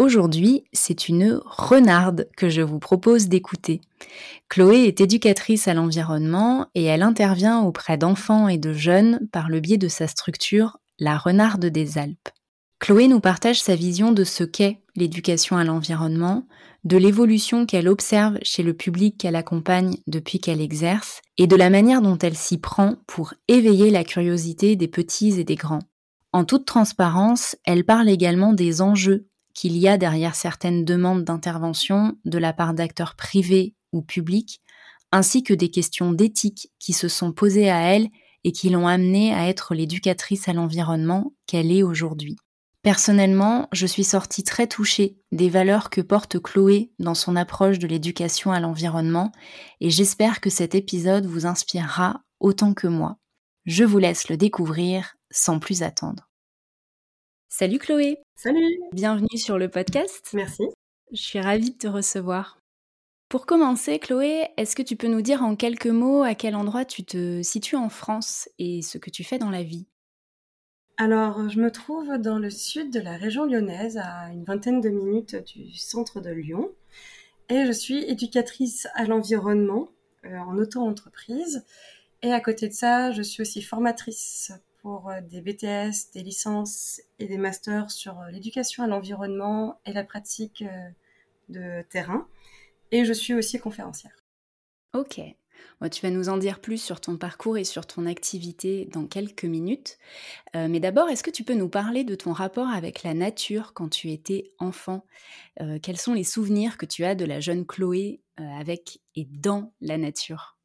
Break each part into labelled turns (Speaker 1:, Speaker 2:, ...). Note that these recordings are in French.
Speaker 1: Aujourd'hui, c'est une renarde que je vous propose d'écouter. Chloé est éducatrice à l'environnement et elle intervient auprès d'enfants et de jeunes par le biais de sa structure La Renarde des Alpes. Chloé nous partage sa vision de ce qu'est l'éducation à l'environnement, de l'évolution qu'elle observe chez le public qu'elle accompagne depuis qu'elle exerce, et de la manière dont elle s'y prend pour éveiller la curiosité des petits et des grands. En toute transparence, elle parle également des enjeux qu'il y a derrière certaines demandes d'intervention de la part d'acteurs privés ou publics, ainsi que des questions d'éthique qui se sont posées à elle et qui l'ont amenée à être l'éducatrice à l'environnement qu'elle est aujourd'hui. Personnellement, je suis sortie très touchée des valeurs que porte Chloé dans son approche de l'éducation à l'environnement et j'espère que cet épisode vous inspirera autant que moi. Je vous laisse le découvrir sans plus attendre. Salut Chloé.
Speaker 2: Salut.
Speaker 1: Bienvenue sur le podcast.
Speaker 2: Merci.
Speaker 1: Je suis ravie de te recevoir. Pour commencer, Chloé, est-ce que tu peux nous dire en quelques mots à quel endroit tu te situes en France et ce que tu fais dans la vie?
Speaker 2: Alors, je me trouve dans le sud de la région lyonnaise, à une vingtaine de minutes du centre de Lyon. Et je suis éducatrice à l'environnement euh, en auto-entreprise. Et à côté de ça, je suis aussi formatrice pour euh, des BTS, des licences et des masters sur euh, l'éducation à l'environnement et la pratique euh, de terrain. Et je suis aussi conférencière.
Speaker 1: Ok. tu vas nous en dire plus sur ton parcours et sur ton activité dans quelques minutes. mais d'abord, est-ce que tu peux nous parler de ton rapport avec la nature quand tu étais enfant? Quels sont les souvenirs que tu as de la jeune Chloé avec et dans la nature?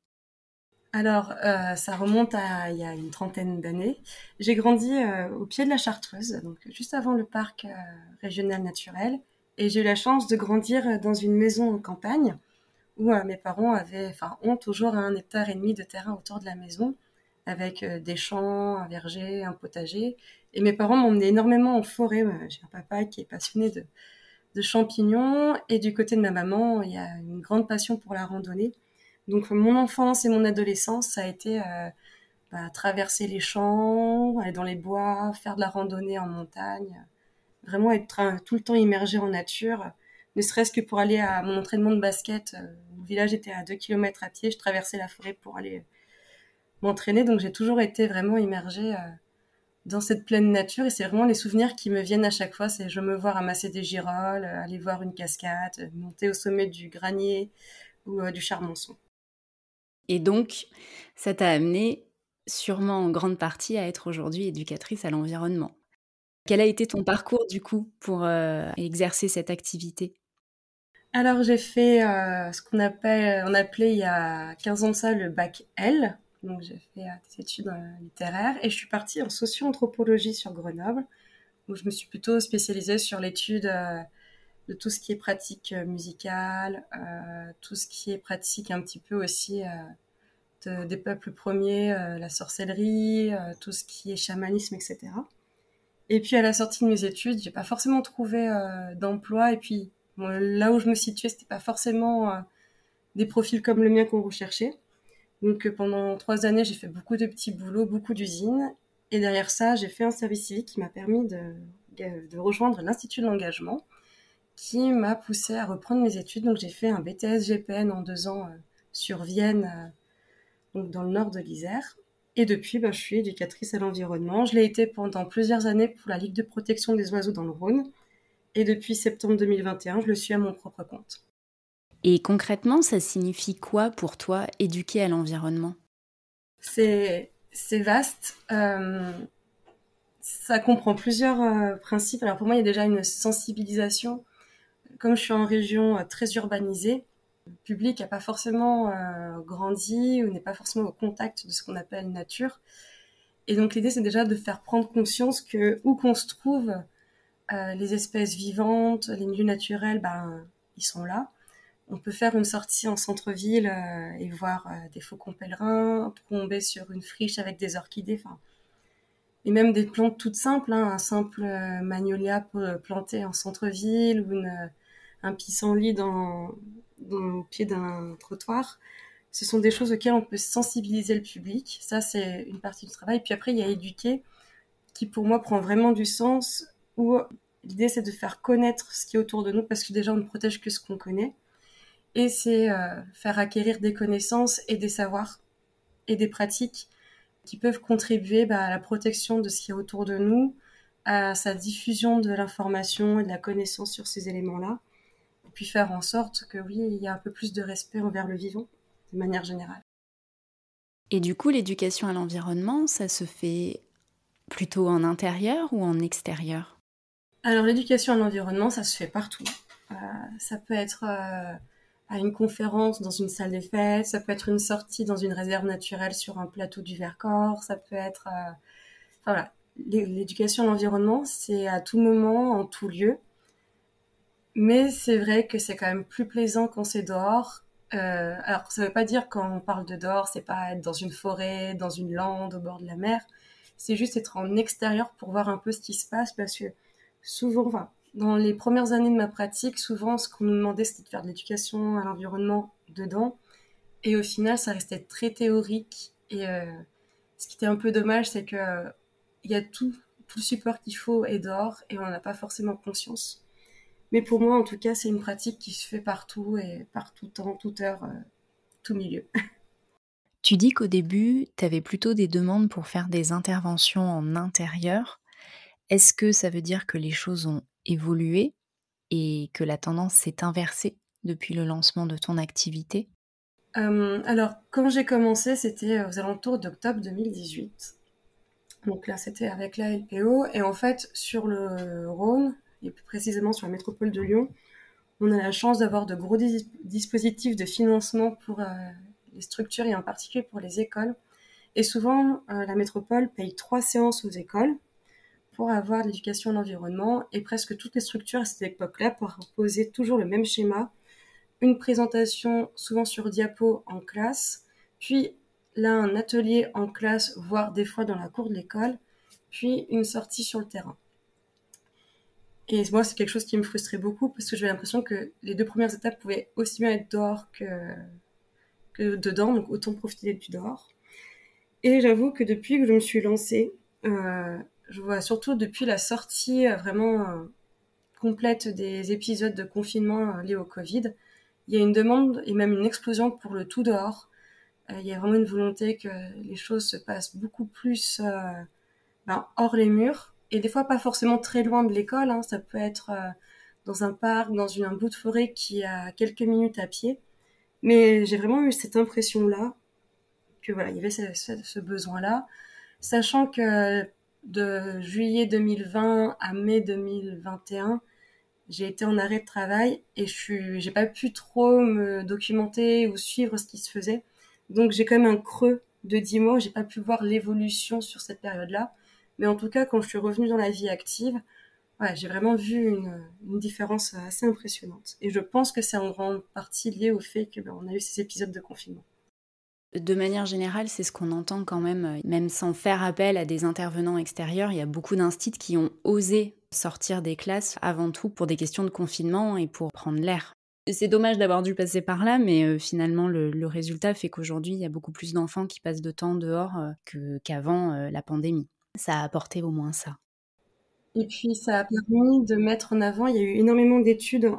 Speaker 2: Alors, euh, ça remonte à il y a une trentaine d'années. J'ai grandi euh, au pied de la Chartreuse, donc juste avant le parc euh, régional naturel, et j'ai eu la chance de grandir dans une maison en campagne où mes parents avaient, enfin, ont toujours un hectare et demi de terrain autour de la maison, avec des champs, un verger, un potager. Et mes parents emmené énormément en forêt. J'ai un papa qui est passionné de, de champignons, et du côté de ma maman, il y a une grande passion pour la randonnée. Donc mon enfance et mon adolescence, ça a été euh, bah, traverser les champs, aller dans les bois, faire de la randonnée en montagne, vraiment être tout le temps immergé en nature, ne serait-ce que pour aller à mon entraînement de basket. Euh, le village était à 2 km à pied, je traversais la forêt pour aller m'entraîner, donc j'ai toujours été vraiment immergée euh, dans cette pleine nature et c'est vraiment les souvenirs qui me viennent à chaque fois, c'est je me vois ramasser des girolles, aller voir une cascade, monter au sommet du granier ou du charmonçon.
Speaker 1: Et donc, ça t'a amené sûrement en grande partie à être aujourd'hui éducatrice à l'environnement. Quel a été ton parcours du coup pour euh, exercer cette activité?
Speaker 2: Alors j'ai fait euh, ce qu'on on appelait il y a 15 ans de ça le bac L. Donc j'ai fait euh, des études littéraires et je suis partie en socio-anthropologie sur Grenoble où je me suis plutôt spécialisée sur l'étude de tout ce qui est pratique musicale, tout ce qui est pratique un petit peu aussi euh, des peuples premiers, la sorcellerie, tout ce qui est chamanisme, etc. Et puis à la sortie de mes études, j'ai pas forcément trouvé d'emploi. Et puis là où je me situais, c'était pas forcément des profils comme le mien qu'on recherchait. Donc pendant trois années, j'ai fait beaucoup de petits boulots, beaucoup d'usines. Et derrière ça, j'ai fait un service civique qui m'a permis de, rejoindre l'Institut de l'engagement, qui m'a poussé à reprendre mes études. Donc j'ai fait un BTS GPN en deux ans euh, sur Vienne, euh, donc dans le nord de l'Isère. Et depuis, bah, je suis éducatrice à l'environnement. Je l'ai été pendant plusieurs années pour la Ligue de protection des oiseaux dans le Rhône. Et depuis septembre 2021, je le suis à mon propre compte.
Speaker 1: Et concrètement, ça signifie quoi pour toi éduquer à l'environnement?
Speaker 2: C'est vaste. Euh, ça comprend plusieurs euh, principes. Alors pour moi, il y a déjà une sensibilisation. Comme je suis en région euh, très urbanisée, public n'a pas forcément grandi ou n'est pas forcément au contact de ce qu'on appelle nature. Et donc l'idée, c'est déjà de faire prendre conscience que où qu'on se trouve, euh, les espèces vivantes, les milieux naturels, ben, ils sont là. On peut faire une sortie en centre-ville euh, et voir euh, des faucons pèlerins, tomber sur une friche avec des orchidées, enfin, et même des plantes toutes simples, hein, un simple magnolia planté en centre-ville ou une, un pissenlit dans, le pied d'un trottoir. Ce sont des choses auxquelles on peut sensibiliser le public. Ça, c'est une partie du travail. Puis après, il y a éduquer, qui pour moi prend vraiment du sens où l'idée c'est de faire connaître ce qui est autour de nous parce que déjà on ne protège que ce qu'on connaît et c'est euh, faire acquérir des connaissances et des savoirs et des pratiques qui peuvent contribuer bah, à la protection de ce qui est autour de nous, à sa diffusion de l'information et de la connaissance sur ces éléments-là, puis faire en sorte que oui, il y a un peu plus de respect envers le vivant de manière générale.
Speaker 1: Et du coup, l'éducation à l'environnement, ça se fait plutôt en intérieur ou en extérieur?
Speaker 2: Alors l'éducation à l'environnement, ça se fait partout. Euh, ça peut être euh, à une conférence dans une salle des fêtes, ça peut être une sortie dans une réserve naturelle sur un plateau du Vercors, ça peut être... Euh, enfin voilà, l'éducation à l'environnement, c'est à tout moment, en tout lieu. Mais c'est vrai que c'est quand même plus plaisant quand c'est dehors. alors ça ne veut pas dire quand on parle de dehors, c'est pas être dans une forêt, dans une lande, au bord de la mer. C'est juste être en extérieur pour voir un peu ce qui se passe parce que souvent, dans les premières années de ma pratique, souvent, ce qu'on nous demandait, c'était de faire de l'éducation à l'environnement dedans. Et au final, ça restait très théorique. Et euh, ce qui était un peu dommage, c'est que il y a tout, tout le support qu'il faut est dehors et on n'en a pas forcément conscience. Mais pour moi, en tout cas, c'est une pratique qui se fait partout et par tout temps, toute heure, euh, tout milieu.
Speaker 1: Tu dis qu'au début, tu avais plutôt des demandes pour faire des interventions en intérieur. Est-ce que ça veut dire que les choses ont évolué et que la tendance s'est inversée depuis le lancement de ton activité?
Speaker 2: Alors, quand j'ai commencé, c'était aux alentours d'octobre 2018. Donc là, c'était avec la LPO. Et en fait, sur le Rhône, et plus précisément sur la métropole de Lyon, on a la chance d'avoir de gros dispositifs de financement pour euh, les structures et en particulier pour les écoles. Et souvent, euh, la métropole paye trois séances aux écoles pour avoir l'éducation à l'environnement et presque toutes les structures à cette époque-là proposaient toujours le même schéma, une présentation souvent sur diapo en classe, puis là un atelier en classe, voire des fois dans la cour de l'école, puis une sortie sur le terrain. Et moi, c'est quelque chose qui me frustrait beaucoup parce que j'avais l'impression que les deux premières étapes pouvaient aussi bien être dehors que, que dedans, donc autant profiter du dehors. Et j'avoue que depuis que je me suis lancée, euh, je vois surtout depuis la sortie euh, vraiment euh, complète des épisodes de confinement euh, liés au Covid, il y a une demande et même une explosion pour le tout dehors. il y a vraiment une volonté que les choses se passent beaucoup plus ben, hors les murs et des fois pas forcément très loin de l'école. Hein. Ça peut être dans un parc, dans une, un bout de forêt qui a quelques minutes à pied. Mais j'ai vraiment eu cette impression-là que voilà, il y avait ce, besoin-là, sachant que de juillet 2020 à mai 2021, j'ai été en arrêt de travail et je j'ai pas pu trop me documenter ou suivre ce qui se faisait. Donc j'ai quand même un creux de 10 mois, j'ai pas pu voir l'évolution sur cette période-là. Mais en tout cas, quand je suis revenue dans la vie active, j'ai vraiment vu une, différence assez impressionnante. Et je pense que c'est en grande partie lié au fait que ben, a eu ces épisodes de confinement
Speaker 1: de manière générale, c'est ce qu'on entend quand même, euh, même sans faire appel à des intervenants extérieurs. Il y a beaucoup d'instits qui ont osé sortir des classes avant tout pour des questions de confinement et pour prendre l'air. C'est dommage d'avoir dû passer par là, mais euh, finalement, le, résultat fait qu'aujourd'hui, il y a beaucoup plus d'enfants qui passent de temps dehors euh, qu'avant la pandémie. Ça a apporté au moins ça.
Speaker 2: Et puis, ça a permis de mettre en avant, il y a eu énormément d'études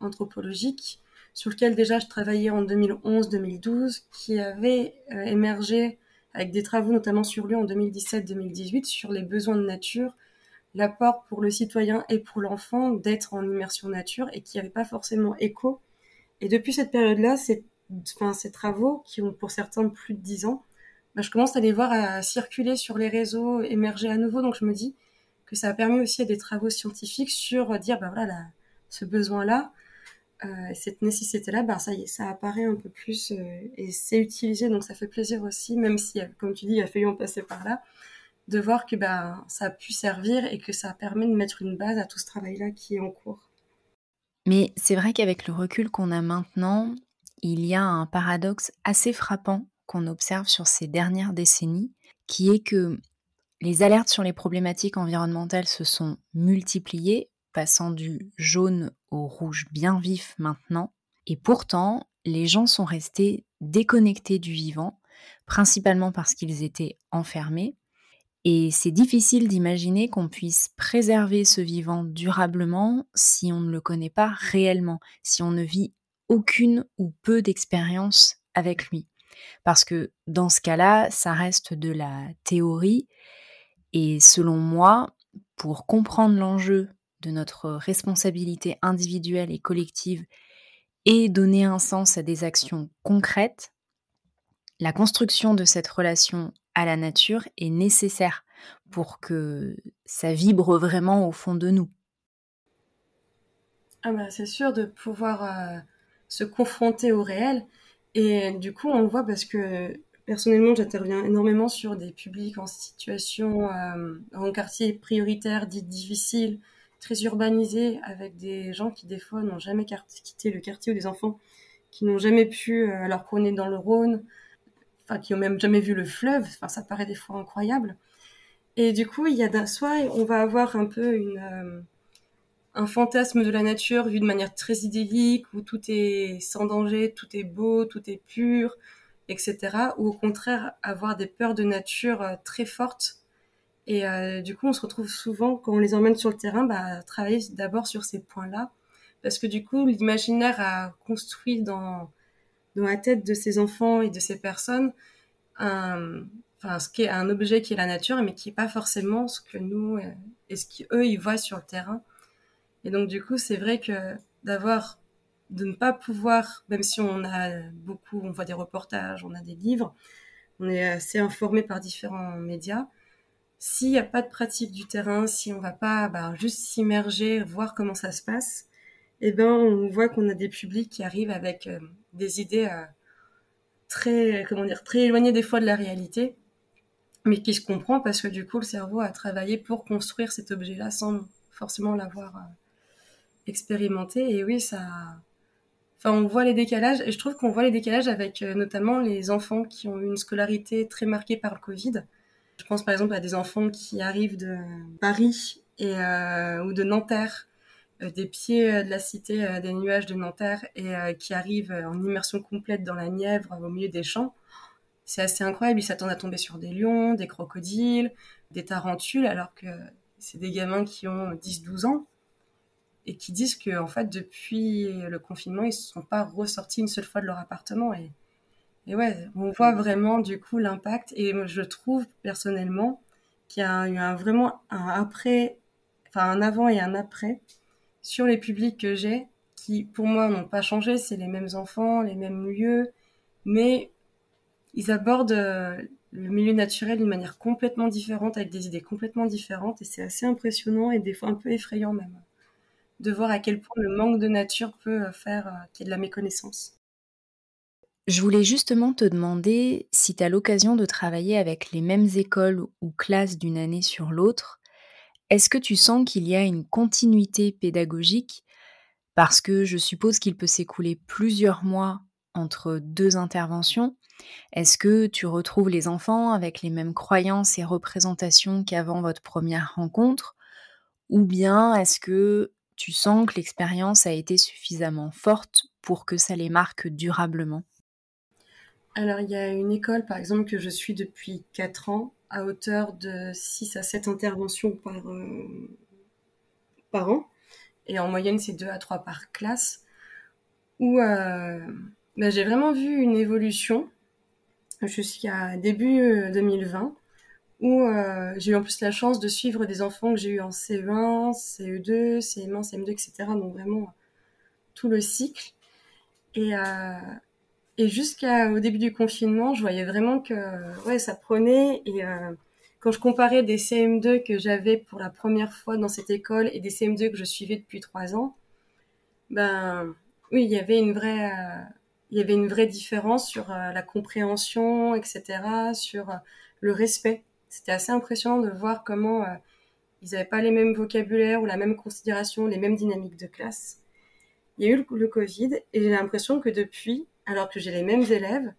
Speaker 2: anthropologiques sur lequel déjà je travaillais en 2011-2012, qui avait euh, émergé avec des travaux notamment sur lui en 2017-2018 sur les besoins de nature l'apport pour le citoyen et pour l'enfant d'être en immersion nature et qui n'avait pas forcément écho. Et depuis cette période-là, enfin, ces travaux qui ont pour certains plus de 10 ans, bah, je commence à les voir circuler sur les réseaux, émerger à nouveau. Donc je me dis que ça a permis aussi à des travaux scientifiques sur dire, bah voilà, ce besoin-là, euh, cette nécessité-là, bah ça y est, ça apparaît un peu plus euh, et c'est utilisé. Donc ça fait plaisir aussi, même si, comme tu dis, il a fallu en passer par là, de voir que bah, ça a pu servir et que ça permet de mettre une base à tout ce travail-là qui est en cours.
Speaker 1: Mais c'est vrai qu'avec le recul qu'on a maintenant, il y a un paradoxe assez frappant observe sur ces dernières décennies, qui est que les alertes sur les problématiques environnementales se sont multipliées, passant du jaune au rouge bien vif maintenant, et pourtant les gens sont restés déconnectés du vivant, principalement parce qu'ils étaient enfermés, et c'est difficile d'imaginer qu'on puisse préserver ce vivant durablement si on ne le connaît pas réellement, si on ne vit aucune ou peu d'expérience avec lui. Parce que dans ce cas-là, ça reste de la théorie. Et selon moi, pour comprendre l'enjeu de notre responsabilité individuelle et collective et donner un sens à des actions concrètes, la construction de cette relation à la nature est nécessaire pour que ça vibre vraiment au fond de nous.
Speaker 2: Ah bah c'est sûr de pouvoir euh, se confronter au réel et du coup, on voit parce que personnellement, j'interviens énormément sur des publics en situation, euh, en quartier prioritaire, dit difficile, très urbanisé, avec des gens qui des fois n'ont jamais quitté le quartier ou des enfants qui n'ont jamais pu, euh, alors qu'on dans le Rhône, enfin qui ont même jamais vu le fleuve, enfin ça paraît des fois incroyable. Et du coup, il y a soit on va avoir un peu une euh, un fantasme de la nature vu de manière très idyllique, où tout est sans danger, tout est beau, tout est pur, etc. Ou au contraire, avoir des peurs de nature euh, très fortes. Et euh, du coup, on se retrouve souvent, quand on les emmène sur le terrain, bah, travailler d'abord sur ces points-là. Parce que du coup, l'imaginaire a construit dans, dans la tête de ces enfants et de ces personnes un, enfin, ce qui est un objet qui est la nature, mais qui n'est pas forcément ce que nous euh, et ce qu'eux, ils voient sur le terrain. Et donc, du coup, c'est vrai que d'avoir, de ne pas pouvoir, même si on a beaucoup, on voit des reportages, on a des livres, on est assez informé par différents médias. S'il n'y a pas de pratique du terrain, si on va pas bah, juste s'immerger, voir comment ça se passe, eh ben, on voit qu'on a des publics qui arrivent avec euh, des idées euh, très, comment dire, très éloignées des fois de la réalité, mais qui se comprend parce que du coup, le cerveau a travaillé pour construire cet objet-là sans forcément l'avoir euh, expérimenté. Et oui, ça. Enfin, on voit les décalages, et je trouve qu'on voit les décalages avec euh, notamment les enfants qui ont eu une scolarité très marquée par le Covid. Je pense par exemple à des enfants qui arrivent de Paris et, euh, ou de Nanterre, euh, des pieds de la cité des nuages de Nanterre, et qui arrivent en immersion complète dans la Nièvre, au milieu des champs. C'est assez incroyable, ils s'attendent à tomber sur des lions, des crocodiles, des tarentules, alors que c'est des gamins qui ont 10-12 ans et qui disent que en fait depuis le confinement ils ne sont pas ressortis une seule fois de leur appartement. Et, et ouais on voit vraiment du coup l'impact. Et je trouve personnellement qu'il y a eu un, vraiment un après enfin un avant et un après sur les publics que j'ai qui pour moi n'ont pas changé. C'est les mêmes enfants les mêmes lieux. Mais ils abordent euh, le milieu naturel d'une manière complètement différente avec des idées complètement différentes. Et c'est assez impressionnant et des fois un peu effrayant même de voir à quel point le manque de nature peut euh, faire euh, qu'il y ait de la méconnaissance.
Speaker 1: Je voulais justement te demander si tu as l'occasion de travailler avec les mêmes écoles ou classes d'une année sur l'autre, est-ce que tu sens qu'il y a une continuité pédagogique? Parce que je suppose qu'il peut s'écouler plusieurs mois entre deux interventions. Est-ce que tu retrouves les enfants avec les mêmes croyances et représentations qu'avant votre première rencontre? Ou bien est-ce que tu sens que l'expérience a été suffisamment forte pour que ça les marque durablement?
Speaker 2: Alors, il y a une école, par exemple, que je suis depuis 4 ans, à hauteur de 6 à 7 interventions par, euh, par an. Et en moyenne, c'est 2 à 3 par classe. Où euh, ben, j'ai vraiment vu une évolution jusqu'à début 2020, euh, où euh, j'ai eu en plus la chance de suivre des enfants que j'ai eu en CE1, CE2, CM1, CM2, etc. Donc vraiment tout le cycle. Et, euh, jusqu'au début du confinement, je voyais vraiment que ouais, ça prenait. Et euh, quand je comparais des CM2 que j'avais pour la première fois dans cette école et des CM2 que je suivais depuis trois ans, ben oui, il y avait une vraie, différence sur la compréhension, etc., sur le respect c'était assez impressionnant de voir comment euh, ils n'avaient pas les mêmes vocabulaires ou la même considération, les mêmes dynamiques de classe. Il y a eu le, Covid et j'ai l'impression que depuis, alors que j'ai les mêmes élèves,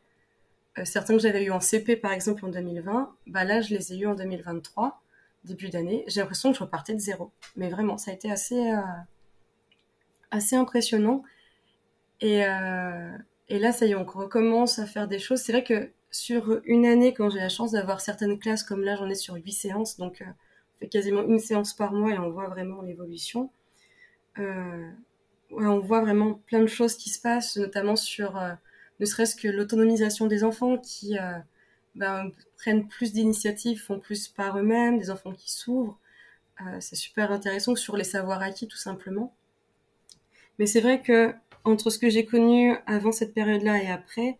Speaker 2: euh, certains que j'avais eu en CP par exemple en 2020, bah là je les ai eu en 2023, début d'année. J'ai l'impression que je repartais de zéro. Mais vraiment, ça a été assez, euh, assez impressionnant. Et, et là, ça y est, on recommence à faire des choses. C'est vrai que sur une année, quand j'ai la chance d'avoir certaines classes, comme là j'en ai sur huit séances, donc euh, on fait quasiment une séance par mois et on voit vraiment l'évolution. Euh, on voit vraiment plein de choses qui se passent, notamment sur euh, ne serait-ce que l'autonomisation des enfants qui ben, prennent plus d'initiatives, font plus par eux-mêmes, des enfants qui s'ouvrent. c'est super intéressant sur les savoirs acquis tout simplement. Mais c'est vrai que entre ce que j'ai connu avant cette période-là et après,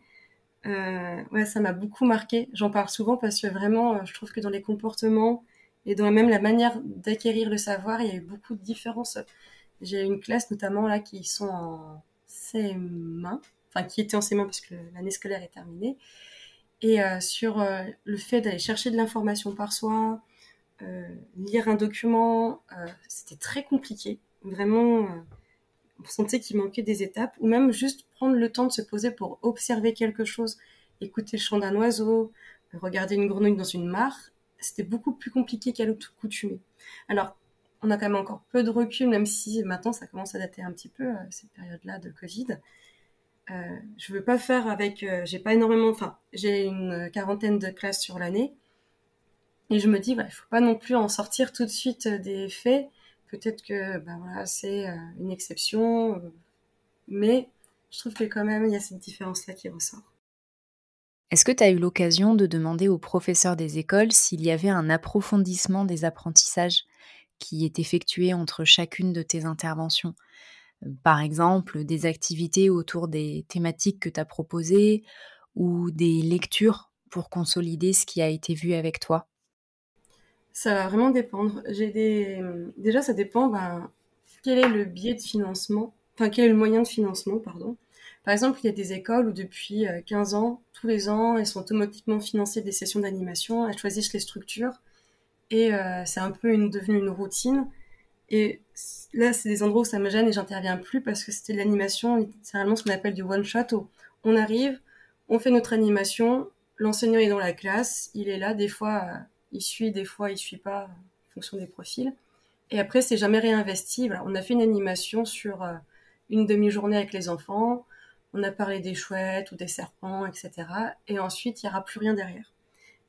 Speaker 2: euh, ouais, ça m'a beaucoup marqué. J'en parle souvent parce que vraiment, euh, je trouve que dans les comportements et dans même la manière d'acquérir le savoir, il y a eu beaucoup de différences. J'ai une classe notamment là qui sont en CM1, enfin qui étaient en CM1 parce que l'année scolaire est terminée, et euh, sur euh, le fait d'aller chercher de l'information par soi, euh, lire un document, c'était très compliqué. Vraiment, sentait qu'il manquait des étapes, ou même juste prendre le temps de se poser pour observer quelque chose, écouter le chant d'un oiseau, regarder une grenouille dans une mare, c'était beaucoup plus compliqué qu'à l'accoutumée. Alors, on a quand même encore peu de recul, même si maintenant ça commence à dater un petit peu, euh, cette période-là de Covid. Euh, je veux pas faire avec, euh, j'ai pas énormément, enfin, j'ai une quarantaine de classes sur l'année, et je me dis, il faut pas non plus en sortir tout de suite des faits, Peut-être que voilà, c'est euh, une exception, euh, mais je trouve que quand même il y a cette différence-là qui ressort.
Speaker 1: Est-ce que tu as eu l'occasion de demander aux professeurs des écoles s'il y avait un approfondissement des apprentissages qui est effectué entre chacune de tes interventions? Par exemple, des activités autour des thématiques que tu as proposées ou des lectures pour consolider ce qui a été vu avec toi?
Speaker 2: Ça va vraiment dépendre. J'ai des... Déjà, ça dépend, ben, quel est le biais de financement, enfin, quel est le moyen de financement, pardon. Par exemple, il y a des écoles où depuis 15 euh, ans, tous les ans, elles sont automatiquement financées des sessions d'animation, elles choisissent les structures, et euh, c'est un peu devenu une routine. Et là, c'est des endroits où ça me gêne et j'interviens plus parce que c'était l'animation, littéralement ce qu'on appelle du one-shot. On arrive, on fait notre animation, l'enseignant est dans la classe, il est là, des fois, euh, il suit des fois, il suit pas en fonction des profils. Et après, c'est jamais réinvesti. on a fait une animation sur euh, une demi-journée avec les enfants. On a parlé des chouettes ou des serpents, etc. Et ensuite, il n'y aura plus rien derrière.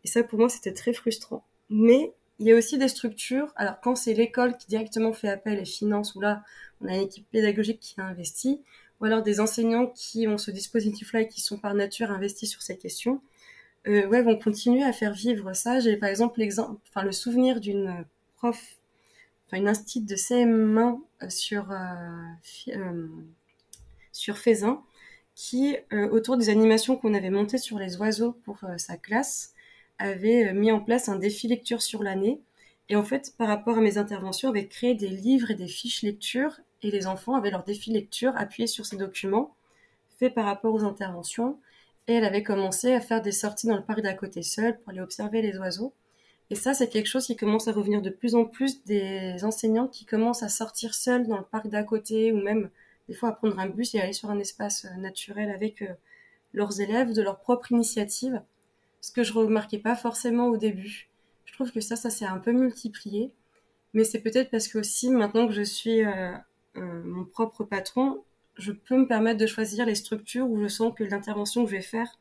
Speaker 2: Et ça, pour moi, c'était très frustrant. Mais il y a aussi des structures. Alors, quand c'est l'école qui directement fait appel et finance, ou là, on a une équipe pédagogique qui a investi, ou alors des enseignants qui ont ce dispositif-là et qui sont par nature investis sur ces questions, euh, ouais, vont continuer à faire vivre ça. J'ai par exemple l'exemple, enfin le souvenir d'une prof, enfin une institut de CM1 euh, sur euh, euh, sur Faisin, qui autour des animations qu'on avait montées sur les oiseaux pour sa classe, avait mis en place un défi lecture sur l'année. Et en fait, par rapport à mes interventions, avait créé des livres et des fiches lecture, et les enfants avaient leur défi lecture appuyé sur ces documents, faits par rapport aux interventions. Et elle avait commencé à faire des sorties dans le parc d'à côté seule pour aller observer les oiseaux. Et ça, c'est quelque chose qui commence à revenir de plus en plus des enseignants qui commencent à sortir seuls dans le parc d'à côté ou même des fois à prendre un bus et aller sur un espace euh, naturel avec euh, leurs élèves de leur propre initiative. Ce que je remarquais pas forcément au début. Je trouve que ça, ça s'est un peu multiplié. Mais c'est peut-être parce que aussi maintenant que je suis euh, mon propre patron, je peux me permettre de choisir les structures où je sens que l'intervention que je vais faire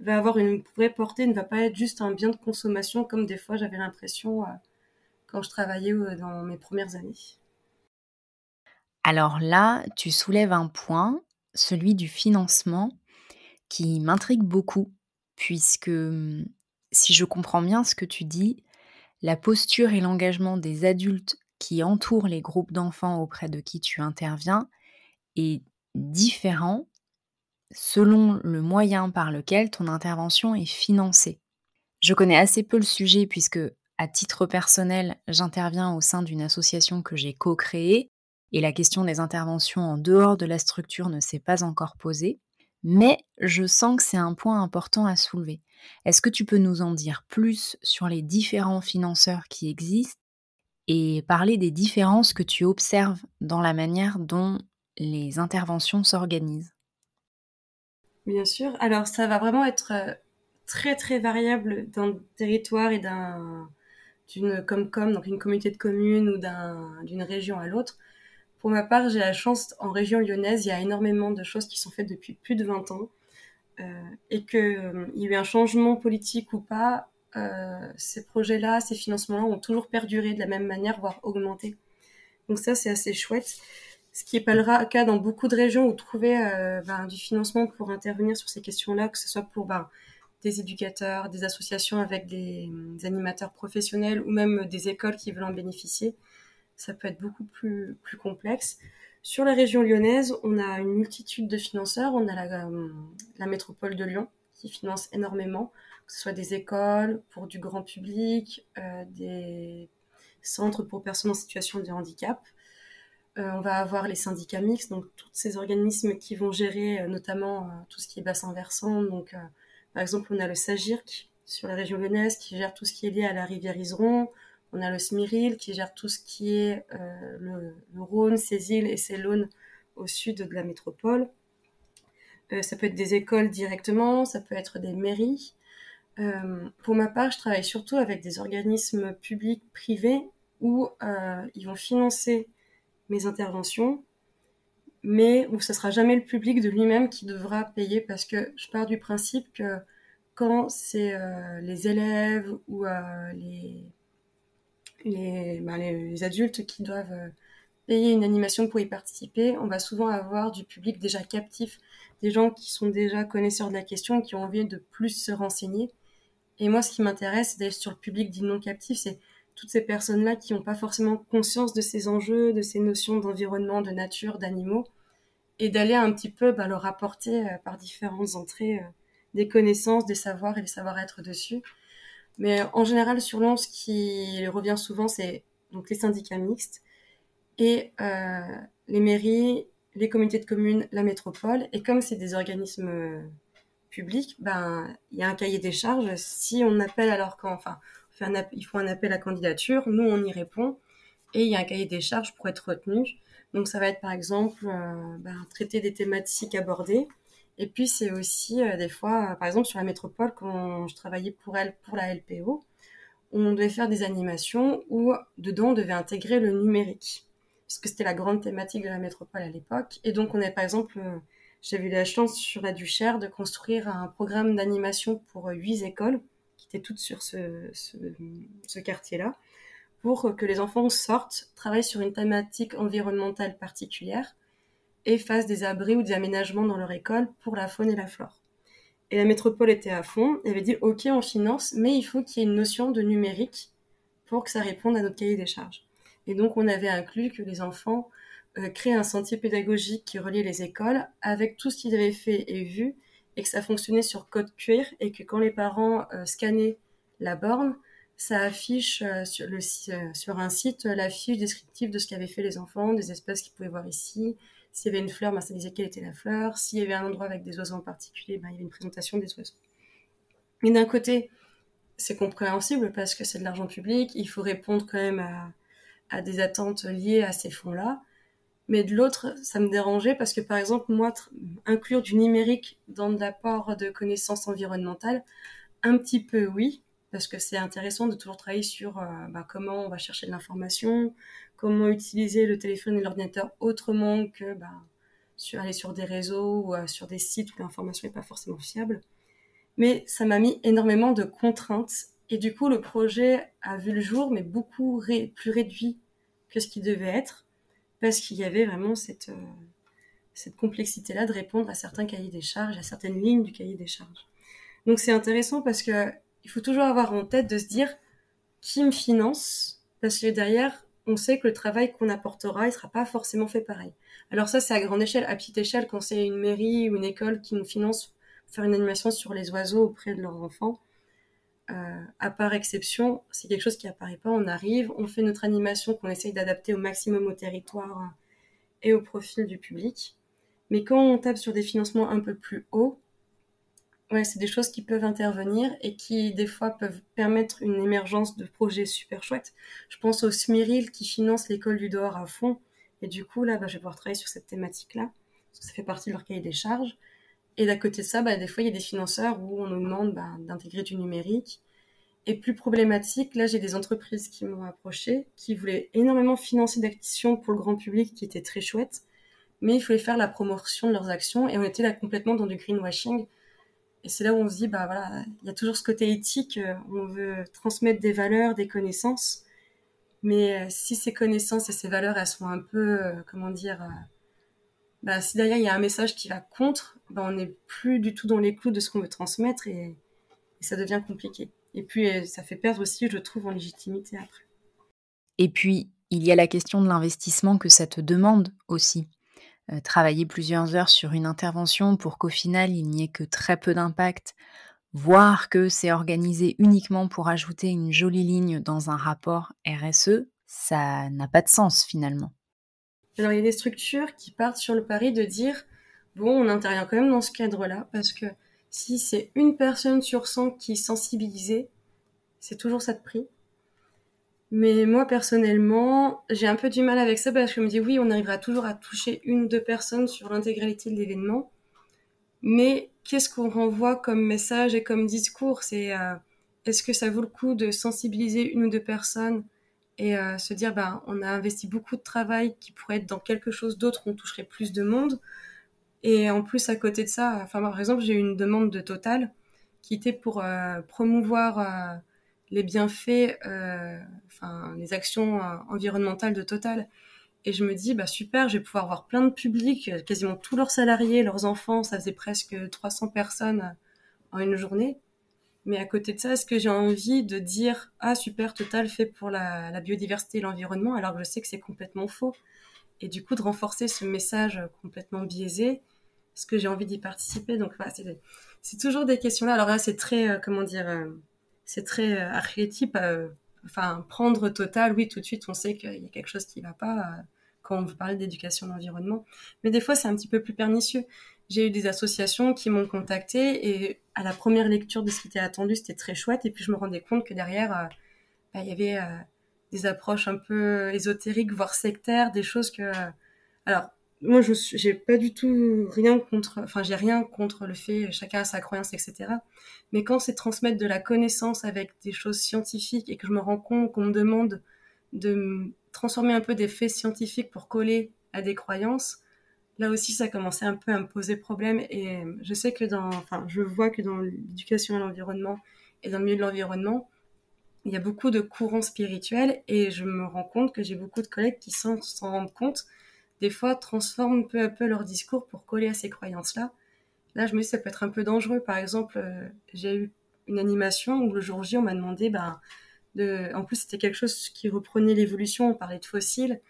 Speaker 2: va avoir une vraie portée, ne va pas être juste un bien de consommation comme des fois j'avais l'impression euh, quand je travaillais euh, dans mes premières années.
Speaker 1: Alors là, tu soulèves un point, celui du financement, qui m'intrigue beaucoup, puisque si je comprends bien ce que tu dis, la posture et l'engagement des adultes qui entourent les groupes d'enfants auprès de qui tu interviens est différent selon le moyen par lequel ton intervention est financée. Je connais assez peu le sujet puisque, à titre personnel, j'interviens au sein d'une association que j'ai co-créée et la question des interventions en dehors de la structure ne s'est pas encore posée. Mais je sens que c'est un point important à soulever. Est-ce que tu peux nous en dire plus sur les différents financeurs qui existent et parler des différences que tu observes dans la manière dont les interventions s'organisent
Speaker 2: Bien sûr. Alors, ça va vraiment être euh, très, très variable d'un territoire et d'un, d'une Comcom, donc une communauté de communes ou d'une région à l'autre. Pour ma part, j'ai la chance, en région lyonnaise, il y a énormément de choses qui sont faites depuis plus de 20 ans. Euh, et qu'il euh, y a eu un changement politique ou pas, ces projets-là, ces financements-là ont toujours perduré de la même manière, voire augmenté. Donc ça, c'est assez chouette ce qui n'est pas le cas dans beaucoup de régions où trouver euh, ben, du financement pour intervenir sur ces questions-là, que ce soit pour ben, des éducateurs, des associations avec des, animateurs professionnels ou même des écoles qui veulent en bénéficier, ça peut être beaucoup plus, complexe. Sur la région lyonnaise, on a une multitude de financeurs. On a la, la métropole de Lyon qui finance énormément, que ce soit des écoles pour du grand public, euh, des centres pour personnes en situation de handicap. Euh, on va avoir les syndicats mixtes, donc tous ces organismes qui vont gérer euh, notamment euh, tout ce qui est bassin versant. Donc, par exemple, on a le SAGIRC sur la région lyonnaise qui gère tout ce qui est lié à la rivière Iseron. On a le SMIRIL qui gère tout ce qui est le, Rhône, ses îles et ses launes au sud de la métropole. ça peut être des écoles directement, ça peut être des mairies. pour ma part, je travaille surtout avec des organismes publics, privés, où ils vont financer mes interventions, mais où ce sera jamais le public de lui-même qui devra payer parce que je pars du principe que quand c'est euh, les élèves ou euh, les, ben, les, adultes qui doivent euh, payer une animation pour y participer, on va souvent avoir du public déjà captif, des gens qui sont déjà connaisseurs de la question qui ont envie de plus se renseigner. Et moi, ce qui m'intéresse, d'aller sur le public dit non captif, c'est toutes ces personnes-là qui n'ont pas forcément conscience de ces enjeux, de ces notions d'environnement, de nature, d'animaux, et d'aller un petit peu bah, leur apporter euh, par différentes entrées euh, des connaissances, des savoirs et des savoir-être dessus. Mais en général, sur l'on, ce qui revient souvent, c'est donc les syndicats mixtes et euh, les mairies, les communautés de communes, la métropole. Et comme c'est des organismes publics, ben il y a un cahier des charges. Si on appelle alors enfin, il faut un appel à candidature, nous on y répond, et il y a un cahier des charges pour être retenu. Donc ça va être par exemple euh, ben, traiter des thématiques abordées, et puis c'est aussi euh, des fois, par exemple sur la métropole, quand je travaillais pour elle, pour la LPO, on devait faire des animations où dedans on devait intégrer le numérique, parce que c'était la grande thématique de la métropole à l'époque. Et donc on avait par exemple, euh, j'avais eu la chance sur la Duchère de construire un programme d'animation pour huit écoles toutes sur ce, quartier-là, pour que les enfants sortent, travaillent sur une thématique environnementale particulière et fassent des abris ou des aménagements dans leur école pour la faune et la flore. Et la métropole était à fond, elle avait dit ok on finance, mais il faut qu'il y ait une notion de numérique pour que ça réponde à notre cahier des charges. Et donc on avait inclus que les enfants euh, créent un sentier pédagogique qui reliait les écoles avec tout ce qu'ils avaient fait et vu et que ça fonctionnait sur code cuir et que quand les parents euh, scannaient la borne, ça affiche euh, euh, sur un site la fiche descriptive de ce qu'avaient fait les enfants, des espèces qu'ils pouvaient voir ici. S'il y avait une fleur, ben, ça disait quelle était la fleur. S'il y avait un endroit avec des oiseaux en particulier, ben, il y avait une présentation des oiseaux. Mais d'un côté, c'est compréhensible parce que c'est de l'argent public, il faut répondre quand même à des attentes liées à ces fonds-là. Mais de l'autre, ça me dérangeait parce que, par exemple, moi, inclure du numérique dans l'apport de connaissances environnementales, un petit peu oui, parce que c'est intéressant de toujours travailler sur euh, bah, comment on va chercher de l'information, comment utiliser le téléphone et l'ordinateur autrement que bah, sur, aller sur des réseaux ou euh, sur des sites où l'information n'est pas forcément fiable. Mais ça m'a mis énormément de contraintes et du coup le projet a vu le jour, mais beaucoup plus réduit que ce qui devait être parce qu'il y avait vraiment cette, euh, cette complexité-là de répondre à certains cahiers des charges, à certaines lignes du cahier des charges. Donc c'est intéressant parce que il faut toujours avoir en tête de se dire qui me finance, parce que derrière, on sait que le travail qu'on apportera, il sera pas forcément fait pareil. Alors ça, c'est à grande échelle. À petite échelle, quand c'est une mairie ou une école qui nous finance pour faire une animation sur les oiseaux auprès de leurs enfants, à part exception, c'est quelque chose qui apparaît pas. On arrive, on fait notre animation qu'on essaye d'adapter au maximum au territoire et au profil du public. Mais quand on tape sur des financements un peu plus hauts, ouais, c'est des choses qui peuvent intervenir et qui, des fois, peuvent permettre une émergence de projets super chouettes. Je pense au SMIRIL qui finance l'école du dehors à fond. Et du coup, là, bah, je vais pouvoir travailler sur cette thématique-là. Parce que ça fait partie de leur cahier des charges. Et d'à côté de ça, bah, des fois, il y a des financeurs où on nous demande bah, d'intégrer du numérique. Et plus problématique, là, j'ai des entreprises qui m'ont approché, qui voulaient énormément financer d'actions pour le grand public, qui étaient très chouettes. Mais il fallait faire la promotion de leurs actions. Et on était là complètement dans du greenwashing et c'est là où on se dit, bah il y a toujours ce côté éthique, euh, on veut transmettre des valeurs, des connaissances, mais euh, si ces connaissances et ces valeurs, elles sont un peu, euh, comment dire, si derrière il y a un message qui va contre, bah, on n'est plus du tout dans les clous de ce qu'on veut transmettre et, et, ça devient compliqué. Et puis ça fait perdre aussi, je trouve, en légitimité après.
Speaker 1: Et puis, il y a la question de l'investissement que ça te demande aussi. Euh, travailler plusieurs heures sur une intervention pour qu'au final il n'y ait que très peu d'impact, voir que c'est organisé uniquement pour ajouter une jolie ligne dans un rapport RSE, ça n'a pas de sens finalement.
Speaker 2: Alors il y a des structures qui partent sur le pari de dire bon, on intervient quand même dans ce cadre-là parce que si c'est une personne sur 100 qui est sensibilisée, c'est toujours ça de prix. Mais moi, personnellement, j'ai un peu du mal avec ça parce que je me dis, oui, on arrivera toujours à toucher une ou deux personnes sur l'intégralité de l'événement. Mais qu'est-ce qu'on renvoie comme message et comme discours? C'est euh, est-ce que ça vaut le coup de sensibiliser une ou deux personnes et euh, se dire, bah, on a investi beaucoup de travail qui pourrait être dans quelque chose d'autre, on toucherait plus de monde? Et en plus, à côté de ça, enfin, par exemple, j'ai eu une demande de Total qui était pour euh, promouvoir les bienfaits, euh, enfin les actions euh, environnementales de Total. Et je me dis, bah super, je vais pouvoir voir plein de publics, euh, quasiment tous leurs salariés, leurs enfants, ça faisait presque 300 personnes en une journée. Mais à côté de ça, est-ce que j'ai envie de dire, ah super, Total fait pour la, la biodiversité et l'environnement, alors que je sais que c'est complètement faux. Et du coup, de renforcer ce message complètement biaisé, est-ce que j'ai envie d'y participer Donc voilà, c'est toujours des questions là. Alors là, c'est très, comment dire, c'est très euh, archétype. Euh, enfin, prendre total, oui, tout de suite, on sait qu'il y a quelque chose qui ne va pas euh, quand on veut parler d'éducation de l'environnement. Mais des fois, c'est un petit peu plus pernicieux. J'ai eu des associations qui m'ont contacté et à la première lecture de ce qui était attendu, c'était très chouette. Et puis, je me rendais compte que derrière, bah, il y avait des approches un peu ésotériques, voire sectaires, des choses que... alors, moi, je j'ai pas du tout rien contre, enfin, j'ai rien contre le fait, chacun a sa croyance, etc. Mais quand c'est transmettre de la connaissance avec des choses scientifiques et que je me rends compte qu'on me demande de transformer un peu des faits scientifiques pour coller à des croyances, là aussi, ça commençait un peu à me poser problème. Et je sais que dans, enfin, je vois que dans l'éducation à l'environnement et dans le milieu de l'environnement, il y a beaucoup de courants spirituels et je me rends compte que j'ai beaucoup de collègues qui s'en rendent compte des fois, transforment peu à peu leur discours pour coller à ces croyances-là. Là, je me dis, ça peut être un peu dangereux. Par exemple, euh, j'ai eu une animation où le jour J, on m'a demandé, de... en plus, c'était quelque chose qui reprenait l'évolution, on parlait de fossiles,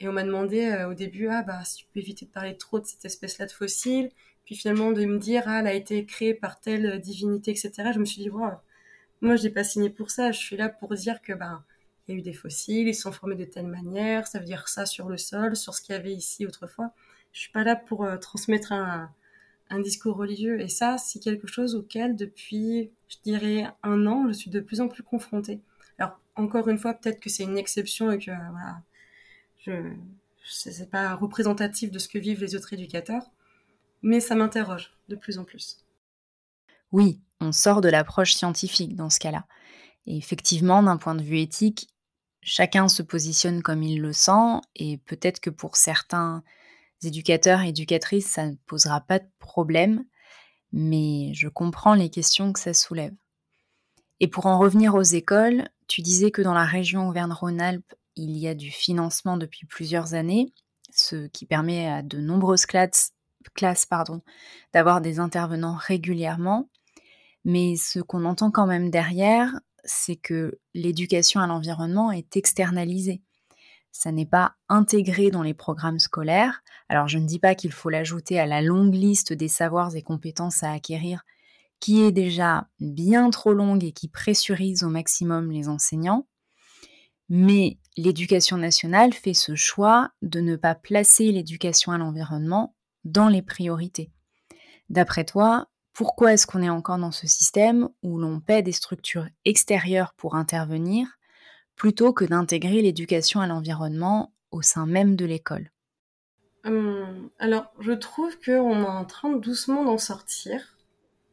Speaker 2: et on m'a demandé euh, au début, ah, bah, si tu peux éviter de parler trop de cette espèce-là de fossiles, puis finalement de me dire, ah, elle a été créée par telle divinité, etc. Je me suis dit, moi, je n'ai pas signé pour ça, je suis là pour dire que, ben, il y a eu des fossiles, ils sont formés de telle manière, ça veut dire ça sur le sol, sur ce qu'il y avait ici autrefois. Je suis pas là pour euh, transmettre un, discours religieux. Et ça, c'est quelque chose auquel, depuis, je dirais, un an, je suis de plus en plus confrontée. Alors, encore une fois, peut-être que c'est une exception et que, voilà, je, c'est pas représentatif de ce que vivent les autres éducateurs, mais ça m'interroge de plus en plus.
Speaker 1: Oui, on sort de l'approche scientifique dans ce cas-là. Et effectivement, d'un point de vue éthique, chacun se positionne comme il le sent et peut-être que pour certains éducateurs et éducatrices, ça ne posera pas de problème, mais je comprends les questions que ça soulève. Et pour en revenir aux écoles, tu disais que dans la région Auvergne-Rhône-Alpes, il y a du financement depuis plusieurs années, ce qui permet à de nombreuses classes, d'avoir des intervenants régulièrement. Mais ce qu'on entend quand même derrière, c'est que l'éducation à l'environnement est externalisée. Ça n'est pas intégré dans les programmes scolaires. Alors je ne dis pas qu'il faut l'ajouter à la longue liste des savoirs et compétences à acquérir, qui est déjà bien trop longue et qui pressurise au maximum les enseignants. Mais l'éducation nationale fait ce choix de ne pas placer l'éducation à l'environnement dans les priorités. D'après toi, pourquoi est-ce qu'on est encore dans ce système où l'on paie des structures extérieures pour intervenir plutôt que d'intégrer l'éducation à l'environnement au sein même de l'école?
Speaker 2: Hum, Alors, je trouve qu'on est en train doucement d'en sortir.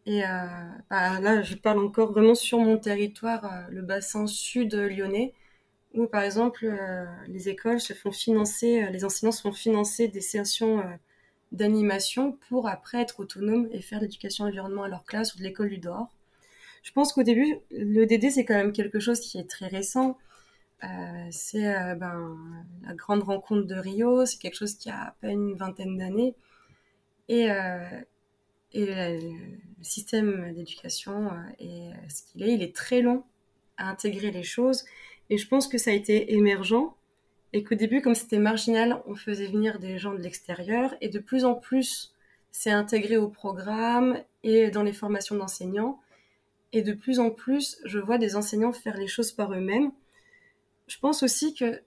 Speaker 2: Et euh, bah, là, je parle encore vraiment sur mon territoire, euh, le bassin sud lyonnais, où par exemple, euh, les écoles se font financer, les enseignants se font financer des sessions d'animation pour après être autonomes et faire l'éducation environnement à leur classe ou de l'école du dehors. Je pense qu'au début, le DD, c'est quand même quelque chose qui est très récent. Euh, c'est euh, ben, la grande rencontre de Rio, c'est quelque chose qui a à peine une vingtaine d'années. Et, euh, et le, système d'éducation est ce qu'il est. Il est très long à intégrer les choses. Et je pense que ça a été émergent et qu'au début, comme c'était marginal, on faisait venir des gens de l'extérieur et de plus en plus, c'est intégré au programme et dans les formations d'enseignants. Et de plus en plus, je vois des enseignants faire les choses par eux-mêmes. Je pense aussi qu'il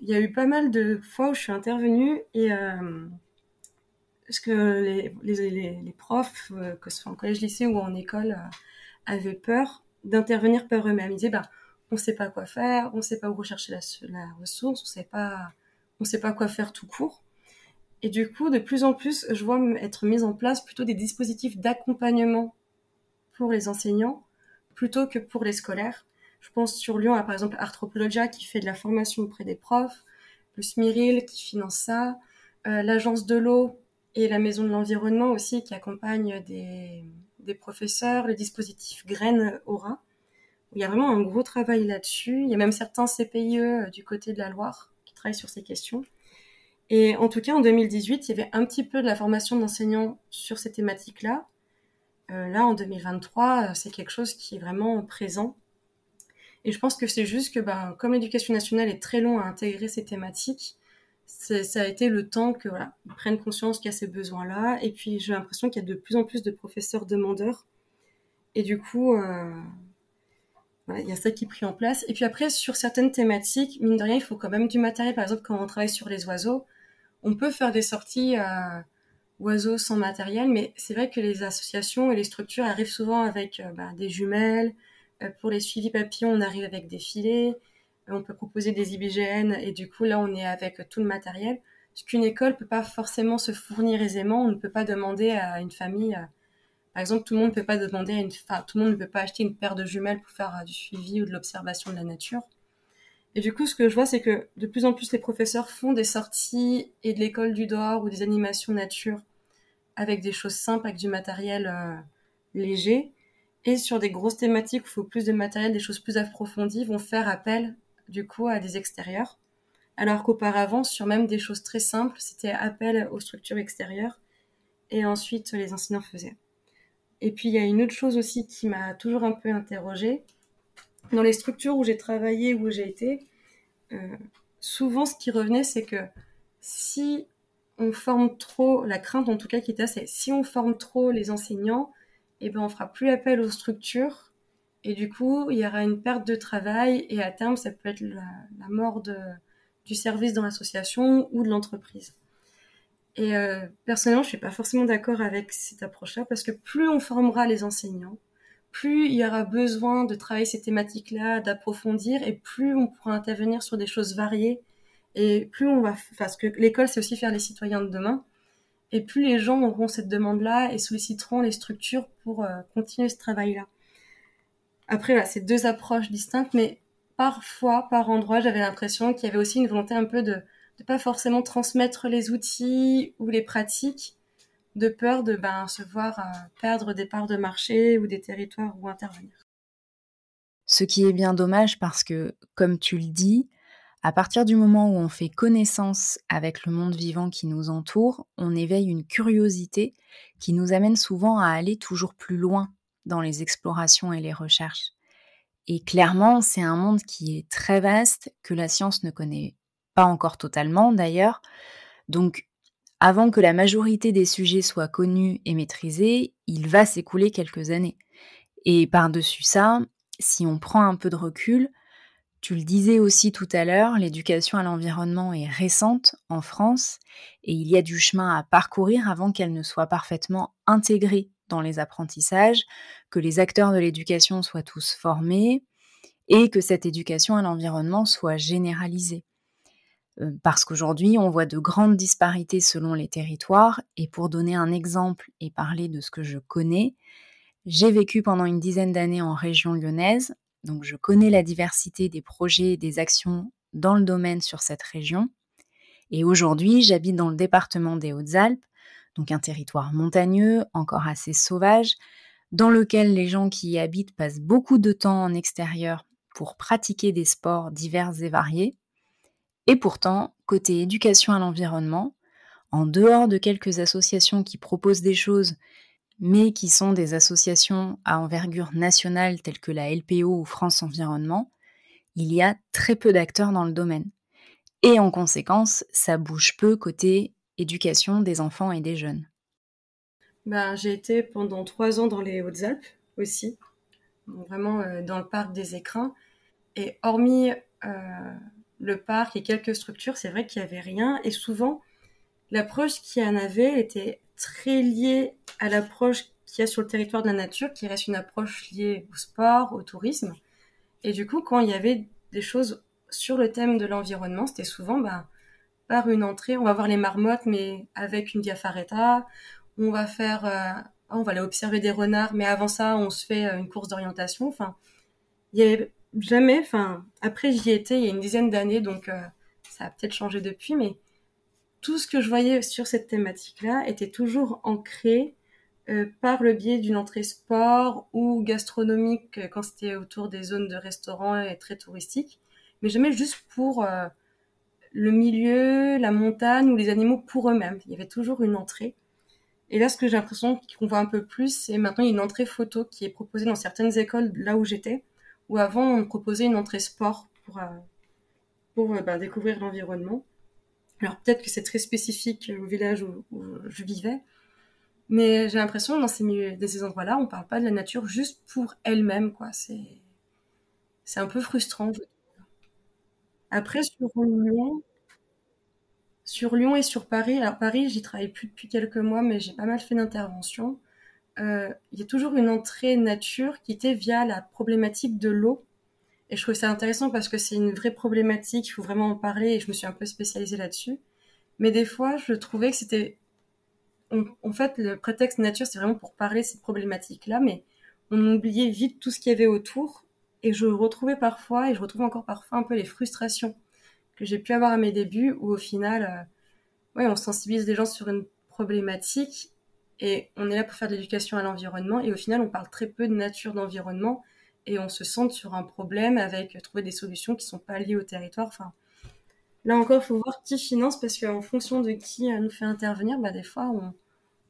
Speaker 2: y a eu pas mal de fois où je suis intervenue et euh, ce que les, profs, euh, que ce soit en collège, lycée ou en école, euh, avaient peur d'intervenir par eux-mêmes. Ils disaient, bah, on ne sait pas quoi faire, on ne sait pas où rechercher la, ressource, on sait pas, on sait pas quoi faire tout court. Et du coup, de plus en plus, je vois être mis en place plutôt des dispositifs d'accompagnement pour les enseignants plutôt que pour les scolaires. Je pense sur Lyon à par exemple Arthropologia qui fait de la formation auprès des profs, le SMIRIL qui finance ça, euh, l'agence de l'eau et la maison de l'environnement aussi qui accompagne des, des professeurs, le dispositif Graines Aura il y a vraiment un gros travail là-dessus. Il y a même certains CPIE euh, du côté de la Loire qui travaillent sur ces questions. Et en tout cas, en 2018, il y avait un petit peu de la formation d'enseignants sur ces thématiques-là. Euh, là, en 2023, euh, c'est quelque chose qui est vraiment présent. Et je pense que c'est juste que, ben, comme l'éducation nationale est très long à intégrer ces thématiques, ça a été le temps que voilà, ils prennent conscience qu'il y a ces besoins-là. Et puis, j'ai l'impression qu'il y a de plus en plus de professeurs demandeurs. Et du coup, il y a ça qui est pris en place. Et puis après, sur certaines thématiques, mine de rien, il faut quand même du matériel. Par exemple, quand on travaille sur les oiseaux, on peut faire des sorties euh, oiseaux sans matériel, mais c'est vrai que les associations et les structures arrivent souvent avec euh, bah, des jumelles. Euh, pour les suivis papillons, on arrive avec des filets. On peut proposer des IBGN et du coup, là, on est avec tout le matériel. Ce qu'une école peut pas forcément se fournir aisément. On ne peut pas demander à une famille par exemple, tout le monde ne peut pas demander, une, enfin, tout le monde ne peut pas acheter une paire de jumelles pour faire euh, du suivi ou de l'observation de la nature. Et du coup, ce que je vois, c'est que de plus en plus les professeurs font des sorties et de l'école du dehors ou des animations nature avec des choses simples, avec du matériel euh, léger. Et sur des grosses thématiques où il faut plus de matériel, des choses plus approfondies, vont faire appel du coup à des extérieurs. Alors qu'auparavant, sur même des choses très simples, c'était appel aux structures extérieures. Et ensuite, les enseignants faisaient. Et puis il y a une autre chose aussi qui m'a toujours un peu interrogée. Dans les structures où j'ai travaillé, où j'ai été, euh, souvent ce qui revenait, c'est que si on forme trop, la crainte en tout cas qui était, c'est si on forme trop les enseignants, eh ben on fera plus appel aux structures et du coup il y aura une perte de travail et à terme ça peut être la, mort du service dans l'association ou de l'entreprise. Et euh, personnellement, je suis pas forcément d'accord avec cette approche-là parce que plus on formera les enseignants, plus il y aura besoin de travailler ces thématiques-là, d'approfondir, et plus on pourra intervenir sur des choses variées, et plus on va, parce que l'école, c'est aussi faire les citoyens de demain, et plus les gens auront cette demande-là et solliciteront les structures pour euh, continuer ce travail-là. Après, voilà, c'est deux approches distinctes, mais parfois, par endroit, j'avais l'impression qu'il y avait aussi une volonté un peu de de pas forcément transmettre les outils ou les pratiques de peur de ben, se voir euh, perdre des parts de marché ou des territoires où intervenir.
Speaker 1: Ce qui est bien dommage parce que, comme tu le dis, à partir du moment où on fait connaissance avec le monde vivant qui nous entoure, on éveille une curiosité qui nous amène souvent à aller toujours plus loin dans les explorations et les recherches. Et clairement, c'est un monde qui est très vaste, que la science ne connaît pas encore totalement d'ailleurs. Donc, avant que la majorité des sujets soient connus et maîtrisés, il va s'écouler quelques années. Et par-dessus ça, si on prend un peu de recul, tu le disais aussi tout à l'heure, l'éducation à l'environnement est récente en France et il y a du chemin à parcourir avant qu'elle ne soit parfaitement intégrée dans les apprentissages, que les acteurs de l'éducation soient tous formés et que cette éducation à l'environnement soit généralisée. Euh, parce qu'aujourd'hui, on voit de grandes disparités selon les territoires et pour donner un exemple et parler de ce que je connais, j'ai vécu pendant une dizaine d'années en région lyonnaise donc je connais la diversité des projets et des actions dans le domaine sur cette région. Et aujourd'hui, j'habite dans le département des Hautes-Alpes, donc un territoire montagneux, encore assez sauvage, dans lequel les gens qui y habitent passent beaucoup de temps en extérieur pour pratiquer des sports divers et variés. Et pourtant, côté éducation à l'environnement, en dehors de quelques associations qui proposent des choses mais qui sont des associations à envergure nationale telles que la LPO ou France Environnement, il y a très peu d'acteurs dans le domaine. Et en conséquence, ça bouge peu côté éducation des enfants et des jeunes.
Speaker 2: Ben, j'ai été pendant trois ans dans les Hautes-Alpes aussi, vraiment euh, dans le parc des écrins. Et hormis euh, le parc et quelques structures, c'est vrai qu'il n'y avait rien. Et souvent, l'approche qu'il y en avait était très lié à l'approche qu'il y a sur le territoire de la nature, qui reste une approche liée au sport, au tourisme. Et du coup, quand il y avait des choses sur le thème de l'environnement, c'était souvent bah, par une entrée, on va voir les marmottes, mais avec une diaphareta, on va faire, euh, on va aller observer des renards, mais avant ça, on se fait euh, une course d'orientation. Enfin, il y avait jamais, enfin, après j'y étais il y a une dizaine d'années, donc euh, ça a peut-être changé depuis, mais tout ce que je voyais sur cette thématique-là était toujours ancré euh, par le biais d'une entrée sport ou gastronomique euh, quand c'était autour des zones de restaurants et très touristiques, mais jamais juste pour euh, le milieu, la montagne ou les animaux pour eux-mêmes. Il y avait toujours une entrée. Et là, ce que j'ai l'impression qu'on voit un peu plus, c'est maintenant une entrée photo qui est proposée dans certaines écoles là où j'étais, avant on proposait une entrée sport pour, pour ben, découvrir l'environnement. Alors peut-être que c'est très spécifique au village où, je vivais, mais j'ai l'impression dans ces dans ces endroits-là, on parle pas de la nature juste pour elle-même, quoi. C'est c'est un peu frustrant. Après sur Lyon, sur Lyon et sur Paris, alors Paris, j'y travaille plus depuis quelques mois, mais j'ai pas mal fait d'interventions. Euh, il y a toujours une entrée nature qui était via la problématique de l'eau et je trouve ça intéressant parce que c'est une vraie problématique, il faut vraiment en parler et je me suis un peu spécialisée là-dessus. Mais des fois, je trouvais que c'était... En fait, le prétexte nature, c'est vraiment pour parler de cette problématique-là, mais on oubliait vite tout ce qu'il y avait autour. Et je retrouvais parfois, et je retrouve encore parfois un peu les frustrations que j'ai pu avoir à mes débuts, où au final, euh, ouais, on sensibilise les gens sur une problématique et on est là pour faire de l'éducation à l'environnement et au final on parle très peu de nature d'environnement et on se sente sur un problème avec trouver des solutions qui sont pas liées au territoire. Enfin, là encore, il faut voir qui finance parce qu'en fonction de qui euh, nous fait intervenir, bah, des fois, on,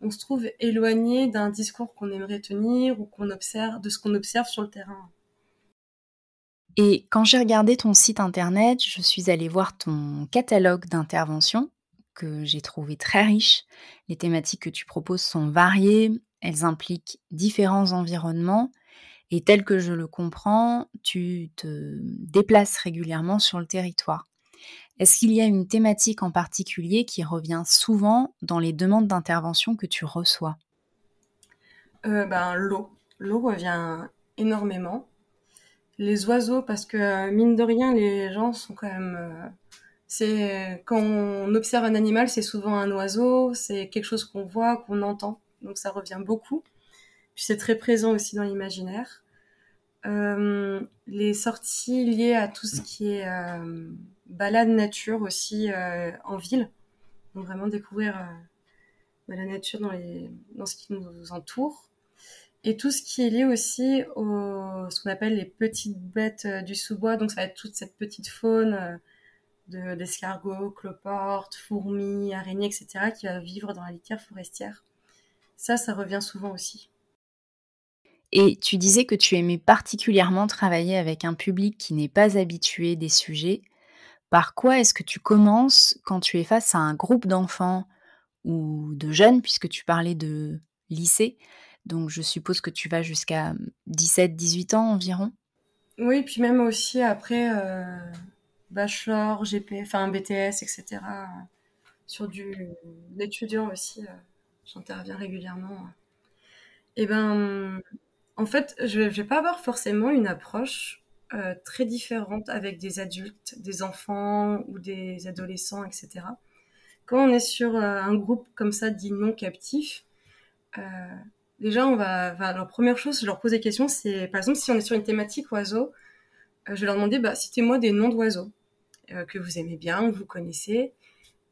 Speaker 2: on se trouve éloigné d'un discours qu'on aimerait tenir ou qu'on observe, de ce qu'on observe sur le terrain.
Speaker 1: Et quand j'ai regardé ton site internet, je suis allée voir ton catalogue d'interventions que j'ai trouvé très riche. Les thématiques que tu proposes sont variées, elles impliquent différents environnements et tel que je le comprends, tu te déplaces régulièrement sur le territoire. Est-ce qu'il y a une thématique en particulier qui revient souvent dans les demandes d'intervention que tu reçois?
Speaker 2: Euh, ben, L'eau. L'eau revient énormément. Les oiseaux, parce que mine de rien, les gens sont quand même... Quand on observe un animal, c'est souvent un oiseau, c'est quelque chose qu'on voit, qu'on entend, donc ça revient beaucoup. Puis c'est très présent aussi dans l'imaginaire. Euh, les sorties liées à tout ce qui est euh, balade nature aussi euh, en ville. Donc vraiment découvrir bah, la nature dans ce qui nous entoure. Et tout ce qui est lié aussi au ce qu'on appelle les petites bêtes du sous-bois. Donc ça va être toute cette petite faune de, d'escargots, cloportes, fourmis, araignées, etc. qui va vivre dans la litière forestière. Ça, ça revient souvent aussi.
Speaker 1: Et tu disais que tu aimais particulièrement travailler avec un public qui n'est pas habitué des sujets. Par quoi est-ce que tu commences quand tu es face à un groupe d'enfants ou de jeunes, puisque tu parlais de lycée? Donc je suppose que tu vas jusqu'à 17-18 ans environ
Speaker 2: Oui, puis même aussi après euh, bachelor, GP, enfin BTS, etc. Sur du l'étudiant aussi, euh, j'interviens régulièrement. Et eh ben, en fait, je ne vais pas avoir forcément une approche euh, très différente avec des adultes, des enfants ou des adolescents, etc. Quand on est sur un groupe comme ça dit non captif, Déjà, on va, la première chose, je leur pose des questions, c'est par exemple si on est sur une thématique oiseau, euh, je vais leur demander, bah, citez-moi des noms d'oiseaux euh, que vous aimez bien, que vous connaissez,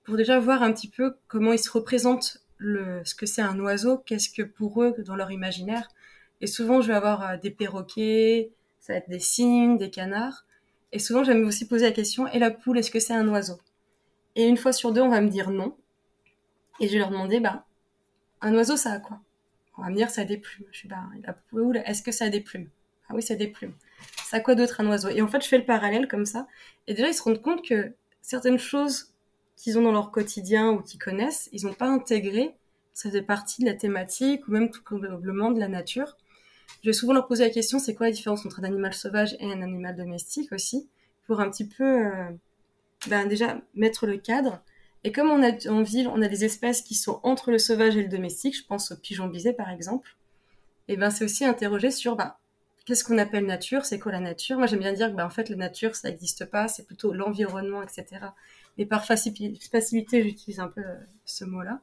Speaker 2: pour déjà voir un petit peu comment ils se représentent le, ce que c'est un oiseau, qu'est-ce que pour eux dans leur imaginaire. Et souvent, je vais avoir euh, des perroquets, ça va être des cygnes, des canards. Et souvent, j'aime aussi poser la question, et la poule, est-ce que c'est un oiseau? Et une fois sur deux, on va me dire non. Et je vais leur demander, bah, un oiseau, ça a quoi? On va me dire, ça a des plumes. Je suis bah, est-ce que ça a des plumes? Ah oui, ça a des plumes. Ça quoi d'autre un oiseau? Et en fait, je fais le parallèle comme ça. Et déjà, ils se rendent compte que certaines choses qu'ils ont dans leur quotidien ou qu'ils connaissent, ils n'ont pas intégré. Ça fait partie de la thématique ou même tout probablement de la nature. Je vais souvent leur poser la question, c'est quoi la différence entre un animal sauvage et un animal domestique aussi? Pour un petit peu, euh, ben déjà, mettre le cadre et comme on a en ville, on a des espèces qui sont entre le sauvage et le domestique, je pense au pigeon bisé par exemple, et ben c'est aussi interroger sur bah, qu'est-ce qu'on appelle nature, c'est quoi la nature? Moi j'aime bien dire que bah, en fait la nature ça n'existe pas, c'est plutôt l'environnement, etc. Mais par facilité j'utilise un peu euh, ce mot-là.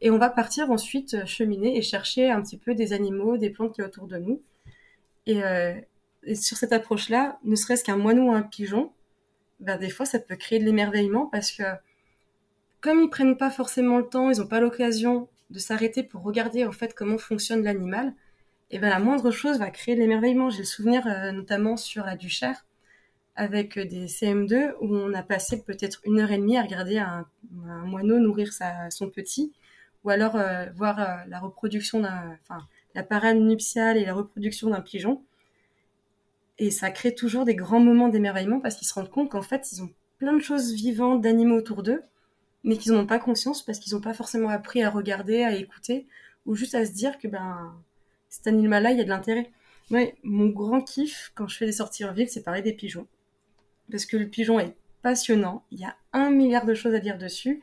Speaker 2: Et on va partir ensuite euh, cheminer et chercher un petit peu des animaux, des plantes qui sont autour de nous. Et, euh, et sur cette approche-là, ne serait-ce qu'un moineau ou un pigeon, ben, des fois ça peut créer de l'émerveillement parce que comme ils prennent pas forcément le temps, ils n'ont pas l'occasion de s'arrêter pour regarder en fait comment fonctionne l'animal, et ben la moindre chose va créer de l'émerveillement. J'ai le souvenir euh, notamment sur la Duchère avec euh, des CM2 où on a passé peut-être une heure et demie à regarder un, moineau nourrir son petit, ou alors euh, voir la reproduction d'un, enfin la parade nuptiale et la reproduction d'un pigeon. Et ça crée toujours des grands moments d'émerveillement parce qu'ils se rendent compte qu'en fait ils ont plein de choses vivantes, d'animaux autour d'eux, mais qu'ils n'ont pas conscience parce qu'ils n'ont pas forcément appris à regarder, à écouter, ou juste à se dire que ben cet animal-là, il y a de l'intérêt. Ouais, mon grand kiff quand je fais des sorties en ville, c'est parler des pigeons. Parce que le pigeon est passionnant, il y a un milliard de choses à dire dessus,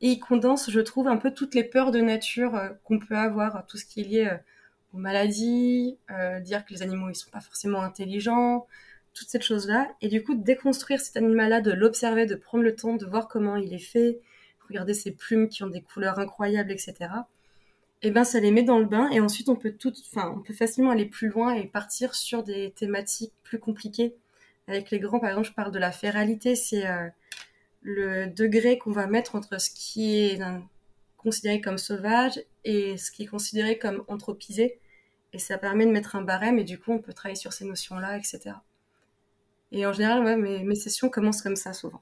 Speaker 2: et il condense, je trouve, un peu toutes les peurs de nature euh, qu'on peut avoir, tout ce qui est lié euh, aux maladies, euh, dire que les animaux, ils sont pas forcément intelligents, toutes ces choses-là, et du coup, déconstruire cet animal-là, de l'observer, de prendre le temps de voir comment il est fait, regarder ces plumes qui ont des couleurs incroyables, etc. Et eh ben ça les met dans le bain et ensuite on peut tout, enfin on peut facilement aller plus loin et partir sur des thématiques plus compliquées. Avec les grands, par exemple, je parle de la féralité, c'est euh, le degré qu'on va mettre entre ce qui est considéré comme sauvage et ce qui est considéré comme anthropisé. Et ça permet de mettre un barème et du coup on peut travailler sur ces notions-là, etc. Et en général, ouais, mes, mes sessions commencent comme ça souvent.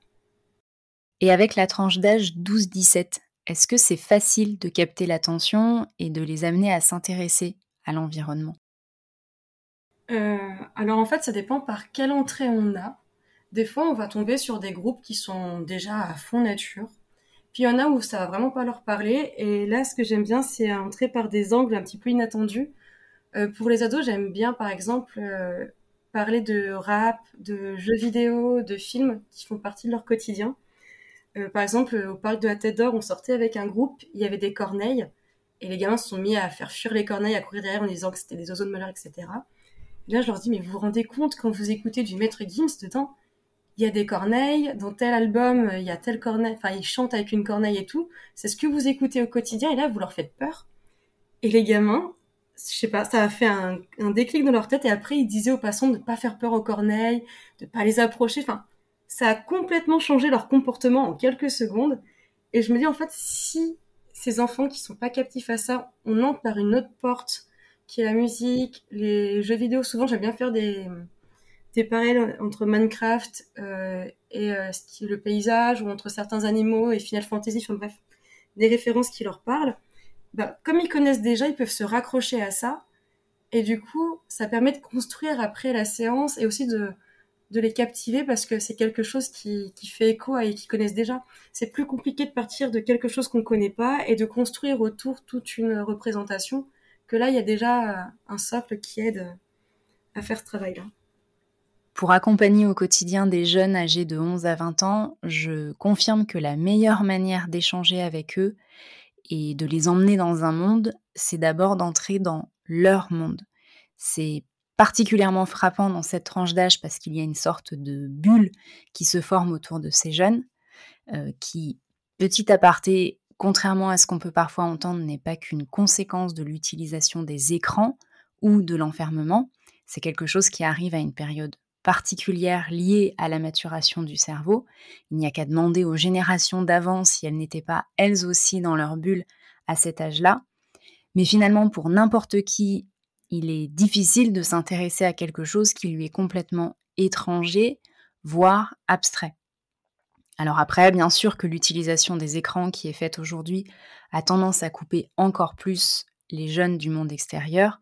Speaker 1: Et avec la tranche d'âge 12-17, est-ce que c'est facile de capter l'attention et de les amener à s'intéresser à l'environnement?
Speaker 2: Euh, Alors en fait, ça dépend par quelle entrée on a. Des fois, on va tomber sur des groupes qui sont déjà à fond nature. Puis il y en a où ça va vraiment pas leur parler. Et là, ce que j'aime bien, c'est entrer par des angles un petit peu inattendus. Euh, pour les ados, j'aime bien, par exemple, euh, parler de rap, de jeux vidéo, de films qui font partie de leur quotidien. Euh, par exemple, au parc de la Tête d'Or, on sortait avec un groupe, il y avait des corneilles, et les gamins se sont mis à faire fuir les corneilles, à courir derrière en disant que c'était des oiseaux de malheur, etc. Et là, je leur dis, mais vous vous rendez compte quand vous écoutez du Maître Gims dedans, il y a des corneilles, dans tel album, il y a tel corneille, enfin, ils chantent avec une corneille et tout. C'est ce que vous écoutez au quotidien, et là, vous leur faites peur. Et les gamins, je sais pas, ça a fait un, déclic dans leur tête, et après, ils disaient aux passants de ne pas faire peur aux corneilles, de pas les approcher, enfin, ça a complètement changé leur comportement en quelques secondes. Et je me dis, en fait, si ces enfants qui sont pas captifs à ça, on entre par une autre porte, qui est la musique, les jeux vidéo. Souvent, j'aime bien faire des, des parallèles entre Minecraft euh, et euh, le paysage, ou entre certains animaux et Final Fantasy, enfin bref, des références qui leur parlent. Bah, comme ils connaissent déjà, ils peuvent se raccrocher à ça Et du coup, ça permet de construire après la séance et aussi de, de les captiver parce que c'est quelque chose qui, fait écho et qu'ils connaissent déjà. C'est plus compliqué de partir de quelque chose qu'on ne connaît pas et de construire autour toute une représentation que là, il y a déjà un socle qui aide à faire ce travail-là.
Speaker 1: Pour accompagner au quotidien des jeunes âgés de 11 à 20 ans, je confirme que la meilleure manière d'échanger avec eux et de les emmener dans un monde, c'est d'abord d'entrer dans leur monde. C'est particulièrement frappant dans cette tranche d'âge parce qu'il y a une sorte de bulle qui se forme autour de ces jeunes, euh, qui, petit aparté, contrairement à ce qu'on peut parfois entendre, n'est pas qu'une conséquence de l'utilisation des écrans ou de l'enfermement, c'est quelque chose qui arrive à une période particulière liée à la maturation du cerveau. Il n'y a qu'à demander aux générations d'avant si elles n'étaient pas elles aussi dans leur bulle à cet âge-là. Mais finalement, pour n'importe qui, il est difficile de s'intéresser à quelque chose qui lui est complètement étranger, voire abstrait. Alors après, bien sûr que l'utilisation des écrans qui est faite aujourd'hui a tendance à couper encore plus les jeunes du monde extérieur,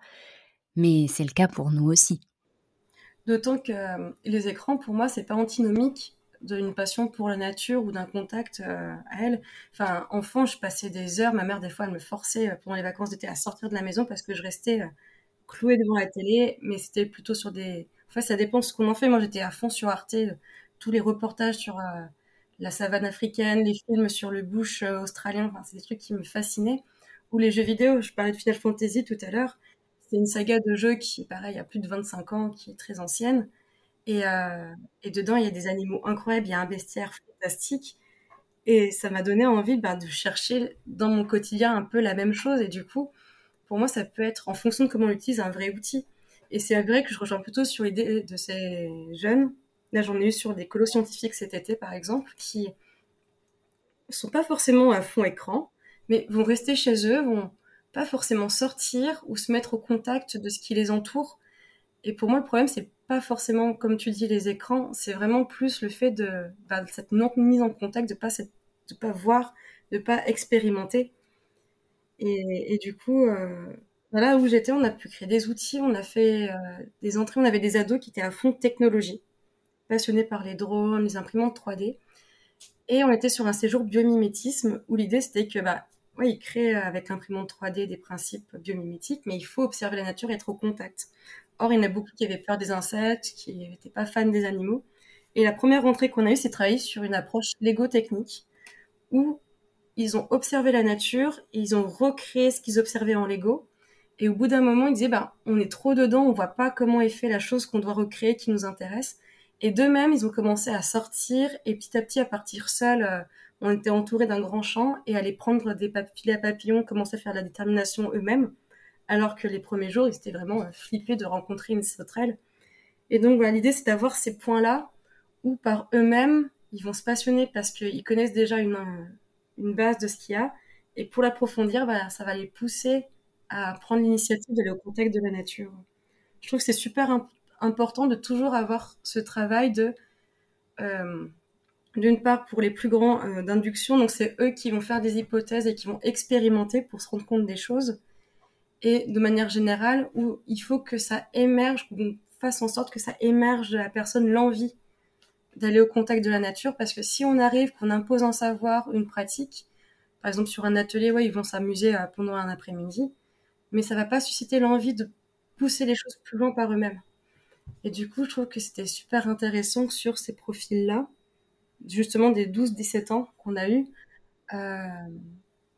Speaker 1: mais c'est le cas pour nous aussi.
Speaker 2: D'autant que euh, les écrans, pour moi, c'est pas antinomique d'une passion pour la nature ou d'un contact euh, à elle. Enfin, enfant, je passais des heures. Ma mère, des fois, elle me forçait euh, pendant les vacances d'été à sortir de la maison parce que je restais clouée devant la télé. Mais c'était plutôt sur des. Enfin, ça dépend de ce qu'on en fait. Moi, j'étais à fond sur Arte, tous les reportages sur la savane africaine, les films sur le bush australien. Enfin, c'est des trucs qui me fascinaient. Ou les jeux vidéo. Je parlais de Final Fantasy tout à l'heure. C'est une saga de jeux qui, pareil, a plus de 25 ans, qui est très ancienne. Et, euh, et dedans, il y a des animaux incroyables, il y a un bestiaire fantastique. Et ça m'a donné envie bah, de chercher dans mon quotidien un peu la même chose. Et du coup, pour moi, ça peut être, en fonction de comment on l'utilise, un vrai outil. Et c'est vrai que je rejoins plutôt sur l'idée de ces jeunes. Là, j'en ai eu sur des colos scientifiques cet été, par exemple, qui sont pas forcément à fond écran, mais vont rester chez eux, vont pas forcément sortir ou se mettre au contact de ce qui les entoure. Et pour moi, le problème, c'est pas forcément, comme tu dis, les écrans, c'est vraiment plus le fait de bah, cette non mise en contact, de pas de pas voir, de pas expérimenter. Et, du coup, euh, là où j'étais, on a pu créer des outils, on a fait euh, des entrées, on avait des ados qui étaient à fond de technologie, passionnés par les drones, les imprimantes 3D. Et on était sur un séjour biomimétisme où l'idée c'était que bah, oui, il crée avec l'imprimante 3D des principes biomimétiques, mais il faut observer la nature et être au contact. Or, il y en a beaucoup qui avaient peur des insectes, qui n'étaient pas fans des animaux. Et la première rentrée qu'on a eue, c'est travailler sur une approche Lego-technique, où ils ont observé la nature, ils ont recréé ce qu'ils observaient en Lego. Et au bout d'un moment, ils disaient, bah, on est trop dedans, on voit pas comment est fait la chose qu'on doit recréer, qui nous intéresse. Et d'eux-mêmes, ils ont commencé à sortir et petit à petit à partir seuls. Euh, on était entouré d'un grand champ et aller prendre des filets à papillons, commencer à faire la détermination eux-mêmes, alors que les premiers jours, ils étaient vraiment euh, flippés de rencontrer une sauterelle. Et donc, l'idée, c'est d'avoir ces points-là où par eux-mêmes, ils vont se passionner parce qu'ils connaissent déjà une, une base de ce qu'il y a. Et pour l'approfondir, bah, ça va les pousser à prendre l'initiative d'aller au contact de la nature. Je trouve que c'est super important de toujours avoir ce travail de euh, d'une part pour les plus grands euh, d'induction, donc c'est eux qui vont faire des hypothèses et qui vont expérimenter pour se rendre compte des choses, et de manière générale où il faut que ça émerge, qu'on fasse en sorte que ça émerge de la personne l'envie d'aller au contact de la nature, parce que si on arrive, qu'on impose un savoir, une pratique, par exemple sur un atelier, ouais, ils vont s'amuser euh, pendant un après-midi, mais ça va pas susciter l'envie de pousser les choses plus loin par eux-mêmes. Et du coup, je trouve que c'était super intéressant sur ces profils-là, justement des 12-17 ans qu'on a eu, euh,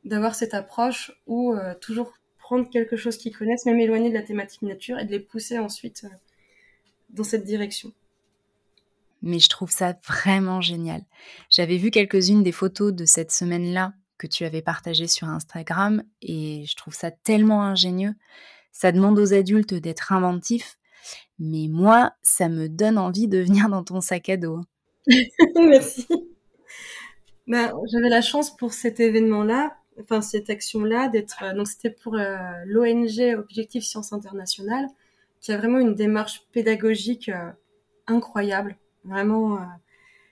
Speaker 2: d'avoir cette approche où euh, toujours prendre quelque chose qu'ils connaissent, même éloigné de la thématique nature, et de les pousser ensuite dans cette direction.
Speaker 1: Mais je trouve ça vraiment génial. J'avais vu quelques-unes des photos de cette semaine-là que tu avais partagées sur Instagram et je trouve ça tellement ingénieux. Ça demande aux adultes d'être inventifs, mais moi, ça me donne envie de venir dans ton sac à dos.
Speaker 2: Merci. Ben, j'avais la chance pour cet événement-là, enfin cette action-là, d'être. Euh, donc c'était pour euh, l'ONG Objectif Sciences Internationales, qui a vraiment une démarche pédagogique euh, incroyable. Vraiment,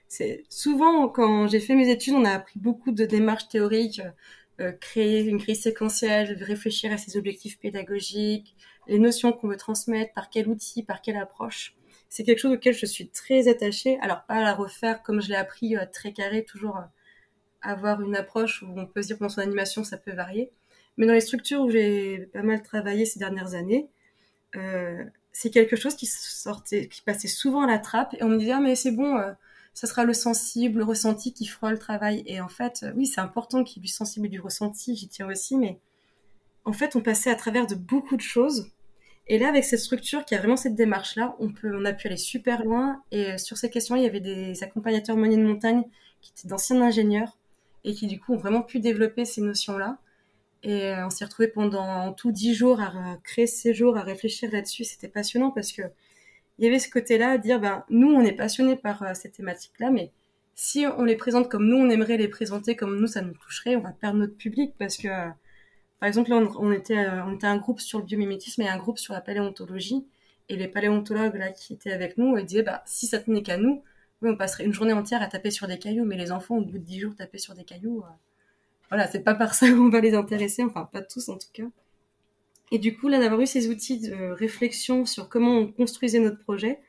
Speaker 2: c'est souvent quand j'ai fait mes études, on a appris beaucoup de démarches théoriques, créer une grille séquentielle, réfléchir à ses objectifs pédagogiques, les notions qu'on veut transmettre, par quel outil, par quelle approche. C'est quelque chose auquel je suis très attachée. Alors pas à la refaire comme je l'ai appris euh, très carré, toujours euh, avoir une approche où on peut se dire que dans son animation ça peut varier. Mais dans les structures où j'ai pas mal travaillé ces dernières années, euh, c'est quelque chose qui sortait, qui passait souvent à la trappe et on me disait ah mais c'est bon, euh, ça sera le sensible, le ressenti qui fera le travail. Et en fait, euh, oui c'est important qu'il y ait du sensible et du ressenti, j'y tiens aussi, mais en fait on passait à travers de beaucoup de choses. Et là avec cette structure qui a vraiment cette démarche là, on peut, on a pu aller super loin. Et sur ces questions il y avait des accompagnateurs moyenne de montagne qui étaient d'anciens ingénieurs et qui du coup ont vraiment pu développer ces notions là. Et euh, on s'est retrouvé pendant tout dix jours à créer ces jours, à réfléchir là-dessus. C'était passionnant parce que il y avait ce côté-là à dire, ben, nous, on est passionnés par euh, ces thématiques-là, mais si on les présente comme nous, on aimerait les présenter comme nous, ça nous toucherait, on va perdre notre public parce que, euh, par exemple, là, on, était, un groupe sur le biomimétisme et un groupe sur la paléontologie. Et les paléontologues là qui étaient avec nous, disaient, bah, si ça tenait qu'à nous, oui, on passerait une journée entière à taper sur des cailloux, mais les enfants, au bout de dix jours, taper sur des cailloux, voilà, c'est pas par ça qu'on va les intéresser, enfin pas tous en tout cas. Et du coup, là, d'avoir eu ces outils de réflexion sur comment on construisait notre projet,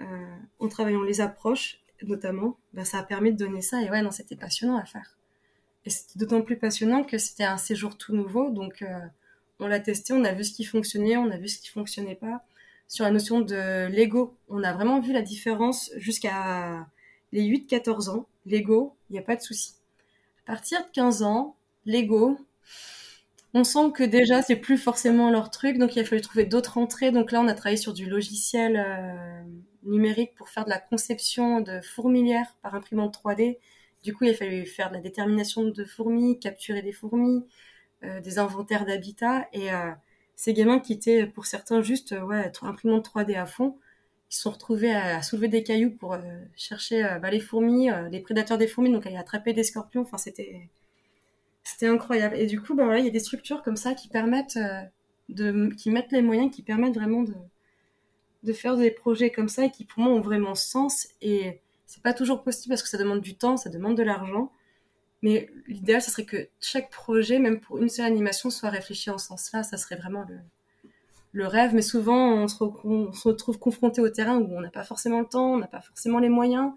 Speaker 2: euh, en travaillant les approches notamment, bah, ça a permis de donner ça. Et ouais, non, c'était passionnant à faire. Et c'était d'autant plus passionnant que c'était un séjour tout nouveau. Donc, euh, on l'a testé, on a vu ce qui fonctionnait, on a vu ce qui fonctionnait pas. Sur la notion de Lego, on a vraiment vu la différence jusqu'à les 8-14 ans. Lego, il n'y a pas de souci. Partir de 15 ans, Lego, on sent que déjà c'est plus forcément leur truc, donc il a fallu trouver d'autres entrées. Donc là, on a travaillé sur du logiciel euh, numérique pour faire de la conception de fourmilières par imprimante 3D. Du coup, il a fallu faire de la détermination de fourmis, capturer des fourmis, euh, des inventaires d'habitat. Et euh, ces gamins qui étaient pour certains juste ouais, imprimante 3D à fond, ils sont retrouvés à, soulever des cailloux pour euh, chercher euh, bah, les fourmis, euh, les prédateurs des fourmis, donc aller attraper des scorpions. Enfin, c'était c'était incroyable. Et du coup, bah voilà, il y a des structures comme ça qui permettent de, qui mettent les moyens, qui permettent vraiment de faire des projets comme ça et qui pour moi ont vraiment sens. Et c'est pas toujours possible parce que ça demande du temps, ça demande de l'argent. Mais l'idéal, ce serait que chaque projet, même pour une seule animation, soit réfléchi en sens-là. Ça serait vraiment le, le rêve, mais souvent on se, retrouve confronté au terrain où on n'a pas forcément le temps, on n'a pas forcément les moyens.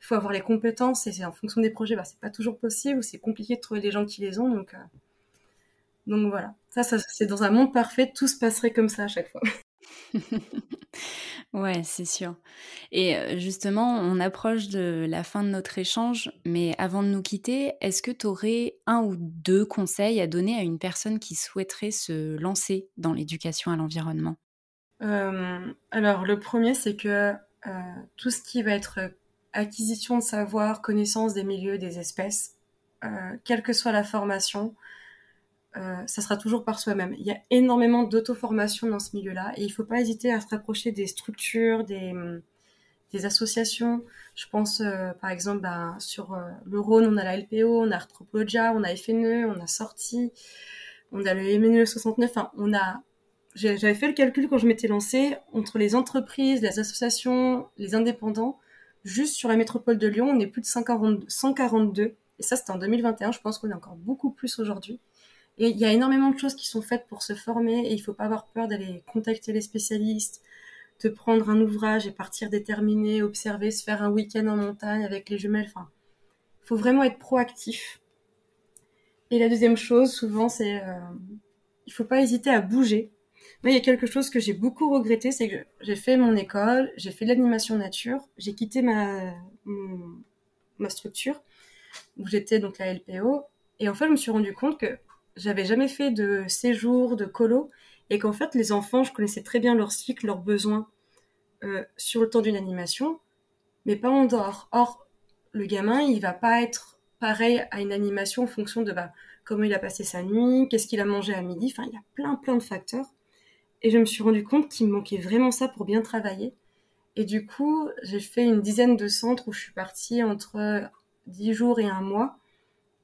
Speaker 2: Il faut avoir les compétences et en fonction des projets, bah, c'est pas toujours possible c'est compliqué de trouver des gens qui les ont. Donc, euh, donc voilà, ça, ça c'est dans un monde parfait, tout se passerait comme ça à chaque fois.
Speaker 1: Ouais, c'est sûr. Et justement, on approche de la fin de notre échange, mais avant de nous quitter, est-ce que tu aurais un ou deux conseils à donner à une personne qui souhaiterait se lancer dans l'éducation à l'environnement?
Speaker 2: Alors, le premier, c'est que tout ce qui va être acquisition de savoir, connaissance des milieux, des espèces, quelle que soit la formation, euh, ça sera toujours par soi-même. Il y a énormément d'auto-formation dans ce milieu-là et il ne faut pas hésiter à se rapprocher des structures, des, des associations. Je pense euh, par exemple bah, sur euh, le Rhône, on a la LPO, on a Arthropologia, on a FNE, on a Sorti, on a le MNE 69. Enfin, on a. J'avais fait le calcul quand je m'étais lancée entre les entreprises, les associations, les indépendants. Juste sur la métropole de Lyon, on est plus de 142. Et ça, c'était en 2021. Je pense qu'on est encore beaucoup plus aujourd'hui. Et il y a énormément de choses qui sont faites pour se former et il faut pas avoir peur d'aller contacter les spécialistes, de prendre un ouvrage et partir déterminer, observer, se faire un week-end en montagne avec les jumelles. Enfin, faut vraiment être proactif. Et la deuxième chose, souvent, c'est euh, il faut pas hésiter à bouger. Moi, il y a quelque chose que j'ai beaucoup regretté, c'est que j'ai fait mon école, j'ai fait de l'animation nature, j'ai quitté ma, ma structure où j'étais donc la LPO, et en fait, je me suis rendu compte que j'avais jamais fait de séjour, de colo, et qu'en fait, les enfants, je connaissais très bien leur cycle, leurs besoins euh, sur le temps d'une animation, mais pas en dehors. Or, le gamin, il va pas être pareil à une animation en fonction de bah, comment il a passé sa nuit, qu'est-ce qu'il a mangé à midi, enfin, il y a plein, plein de facteurs. Et je me suis rendu compte qu'il me manquait vraiment ça pour bien travailler. Et du coup, j'ai fait une dizaine de centres où je suis partie entre 10 jours et un mois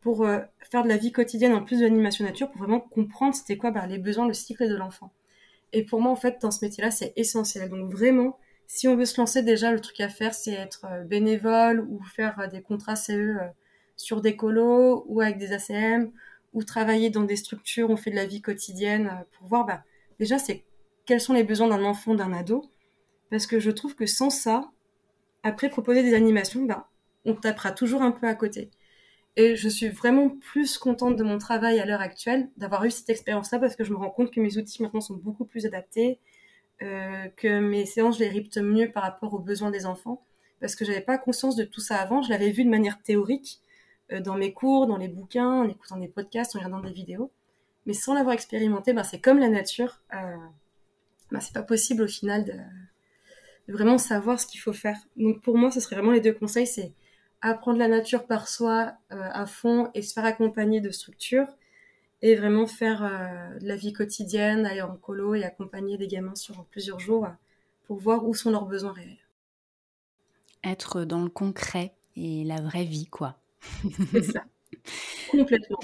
Speaker 2: pour euh, faire de la vie quotidienne en plus de l'animation nature, pour vraiment comprendre c'était quoi bah, les besoins, le cycle de l'enfant. Et pour moi, en fait, dans ce métier-là, c'est essentiel. Donc vraiment, si on veut se lancer, déjà, le truc à faire, c'est être euh, bénévole ou faire euh, des contrats CE sur des colos ou avec des ACM ou travailler dans des structures, on fait de la vie quotidienne pour voir, bah, déjà, c'est quels sont les besoins d'un enfant, d'un ado, parce que je trouve que sans ça, après proposer des animations, ben, on tapera toujours un peu à côté. Et je suis vraiment plus contente de mon travail à l'heure actuelle, d'avoir eu cette expérience-là, parce que je me rends compte que mes outils maintenant sont beaucoup plus adaptés, euh, que mes séances, je les rythme mieux par rapport aux besoins des enfants, parce que j'avais pas conscience de tout ça avant. Je l'avais vu de manière théorique, euh, dans mes cours, dans les bouquins, en écoutant des podcasts, en regardant des vidéos. Mais sans l'avoir expérimenté, ben, c'est comme la nature. Euh, ben, c'est pas possible au final de, de vraiment savoir ce qu'il faut faire. Donc pour moi, ce serait vraiment les deux conseils, c'est apprendre la nature par soi euh, à fond et se faire accompagner de structures et vraiment faire euh, de la vie quotidienne, aller en colo et accompagner des gamins sur plusieurs jours pour voir où sont leurs besoins réels.
Speaker 1: Être dans le concret et la vraie vie, quoi.
Speaker 2: C'est ça. Complètement.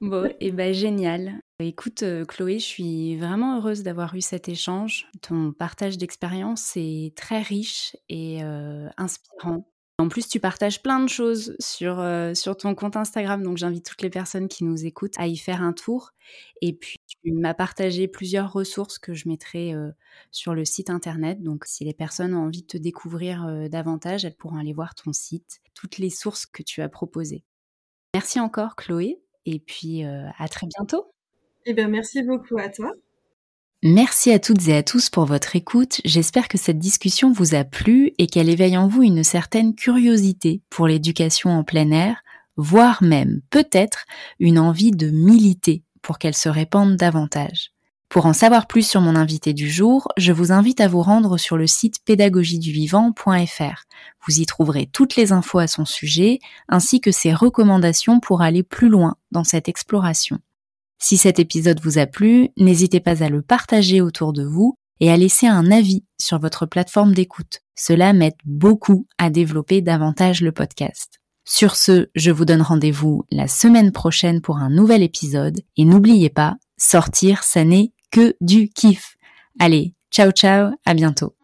Speaker 1: Bon, et eh ben génial. Écoute, euh, Chloé, je suis vraiment heureuse d'avoir eu cet échange. Ton partage d'expérience est très riche et euh, inspirant. En plus, tu partages plein de choses sur, euh, sur ton compte Instagram, donc j'invite toutes les personnes qui nous écoutent à y faire un tour. Et puis, tu m'as partagé plusieurs ressources que je mettrai sur le site internet. Donc, si les personnes ont envie de te découvrir davantage, elles pourront aller voir ton site, toutes les sources que tu as proposées. Merci encore, Chloé, et puis à très bientôt.
Speaker 2: Eh bien, merci beaucoup à toi.
Speaker 1: Merci à toutes et à tous pour votre écoute. J'espère que cette discussion vous a plu et qu'elle éveille en vous une certaine curiosité pour l'éducation en plein air, voire même peut-être une envie de militer pour qu'elle se répande davantage. Pour en savoir plus sur mon invité du jour, je vous invite à vous rendre sur le site pédagogieduvivant.fr. Vous y trouverez toutes les infos à son sujet, ainsi que ses recommandations pour aller plus loin dans cette exploration. Si cet épisode vous a plu, n'hésitez pas à le partager autour de vous et à laisser un avis sur votre plateforme d'écoute. Cela m'aide beaucoup à développer davantage le podcast. Sur ce, je vous donne rendez-vous la semaine prochaine pour un nouvel épisode et n'oubliez pas, sortir, ça n'est que du kiff. Allez, ciao ciao, à bientôt.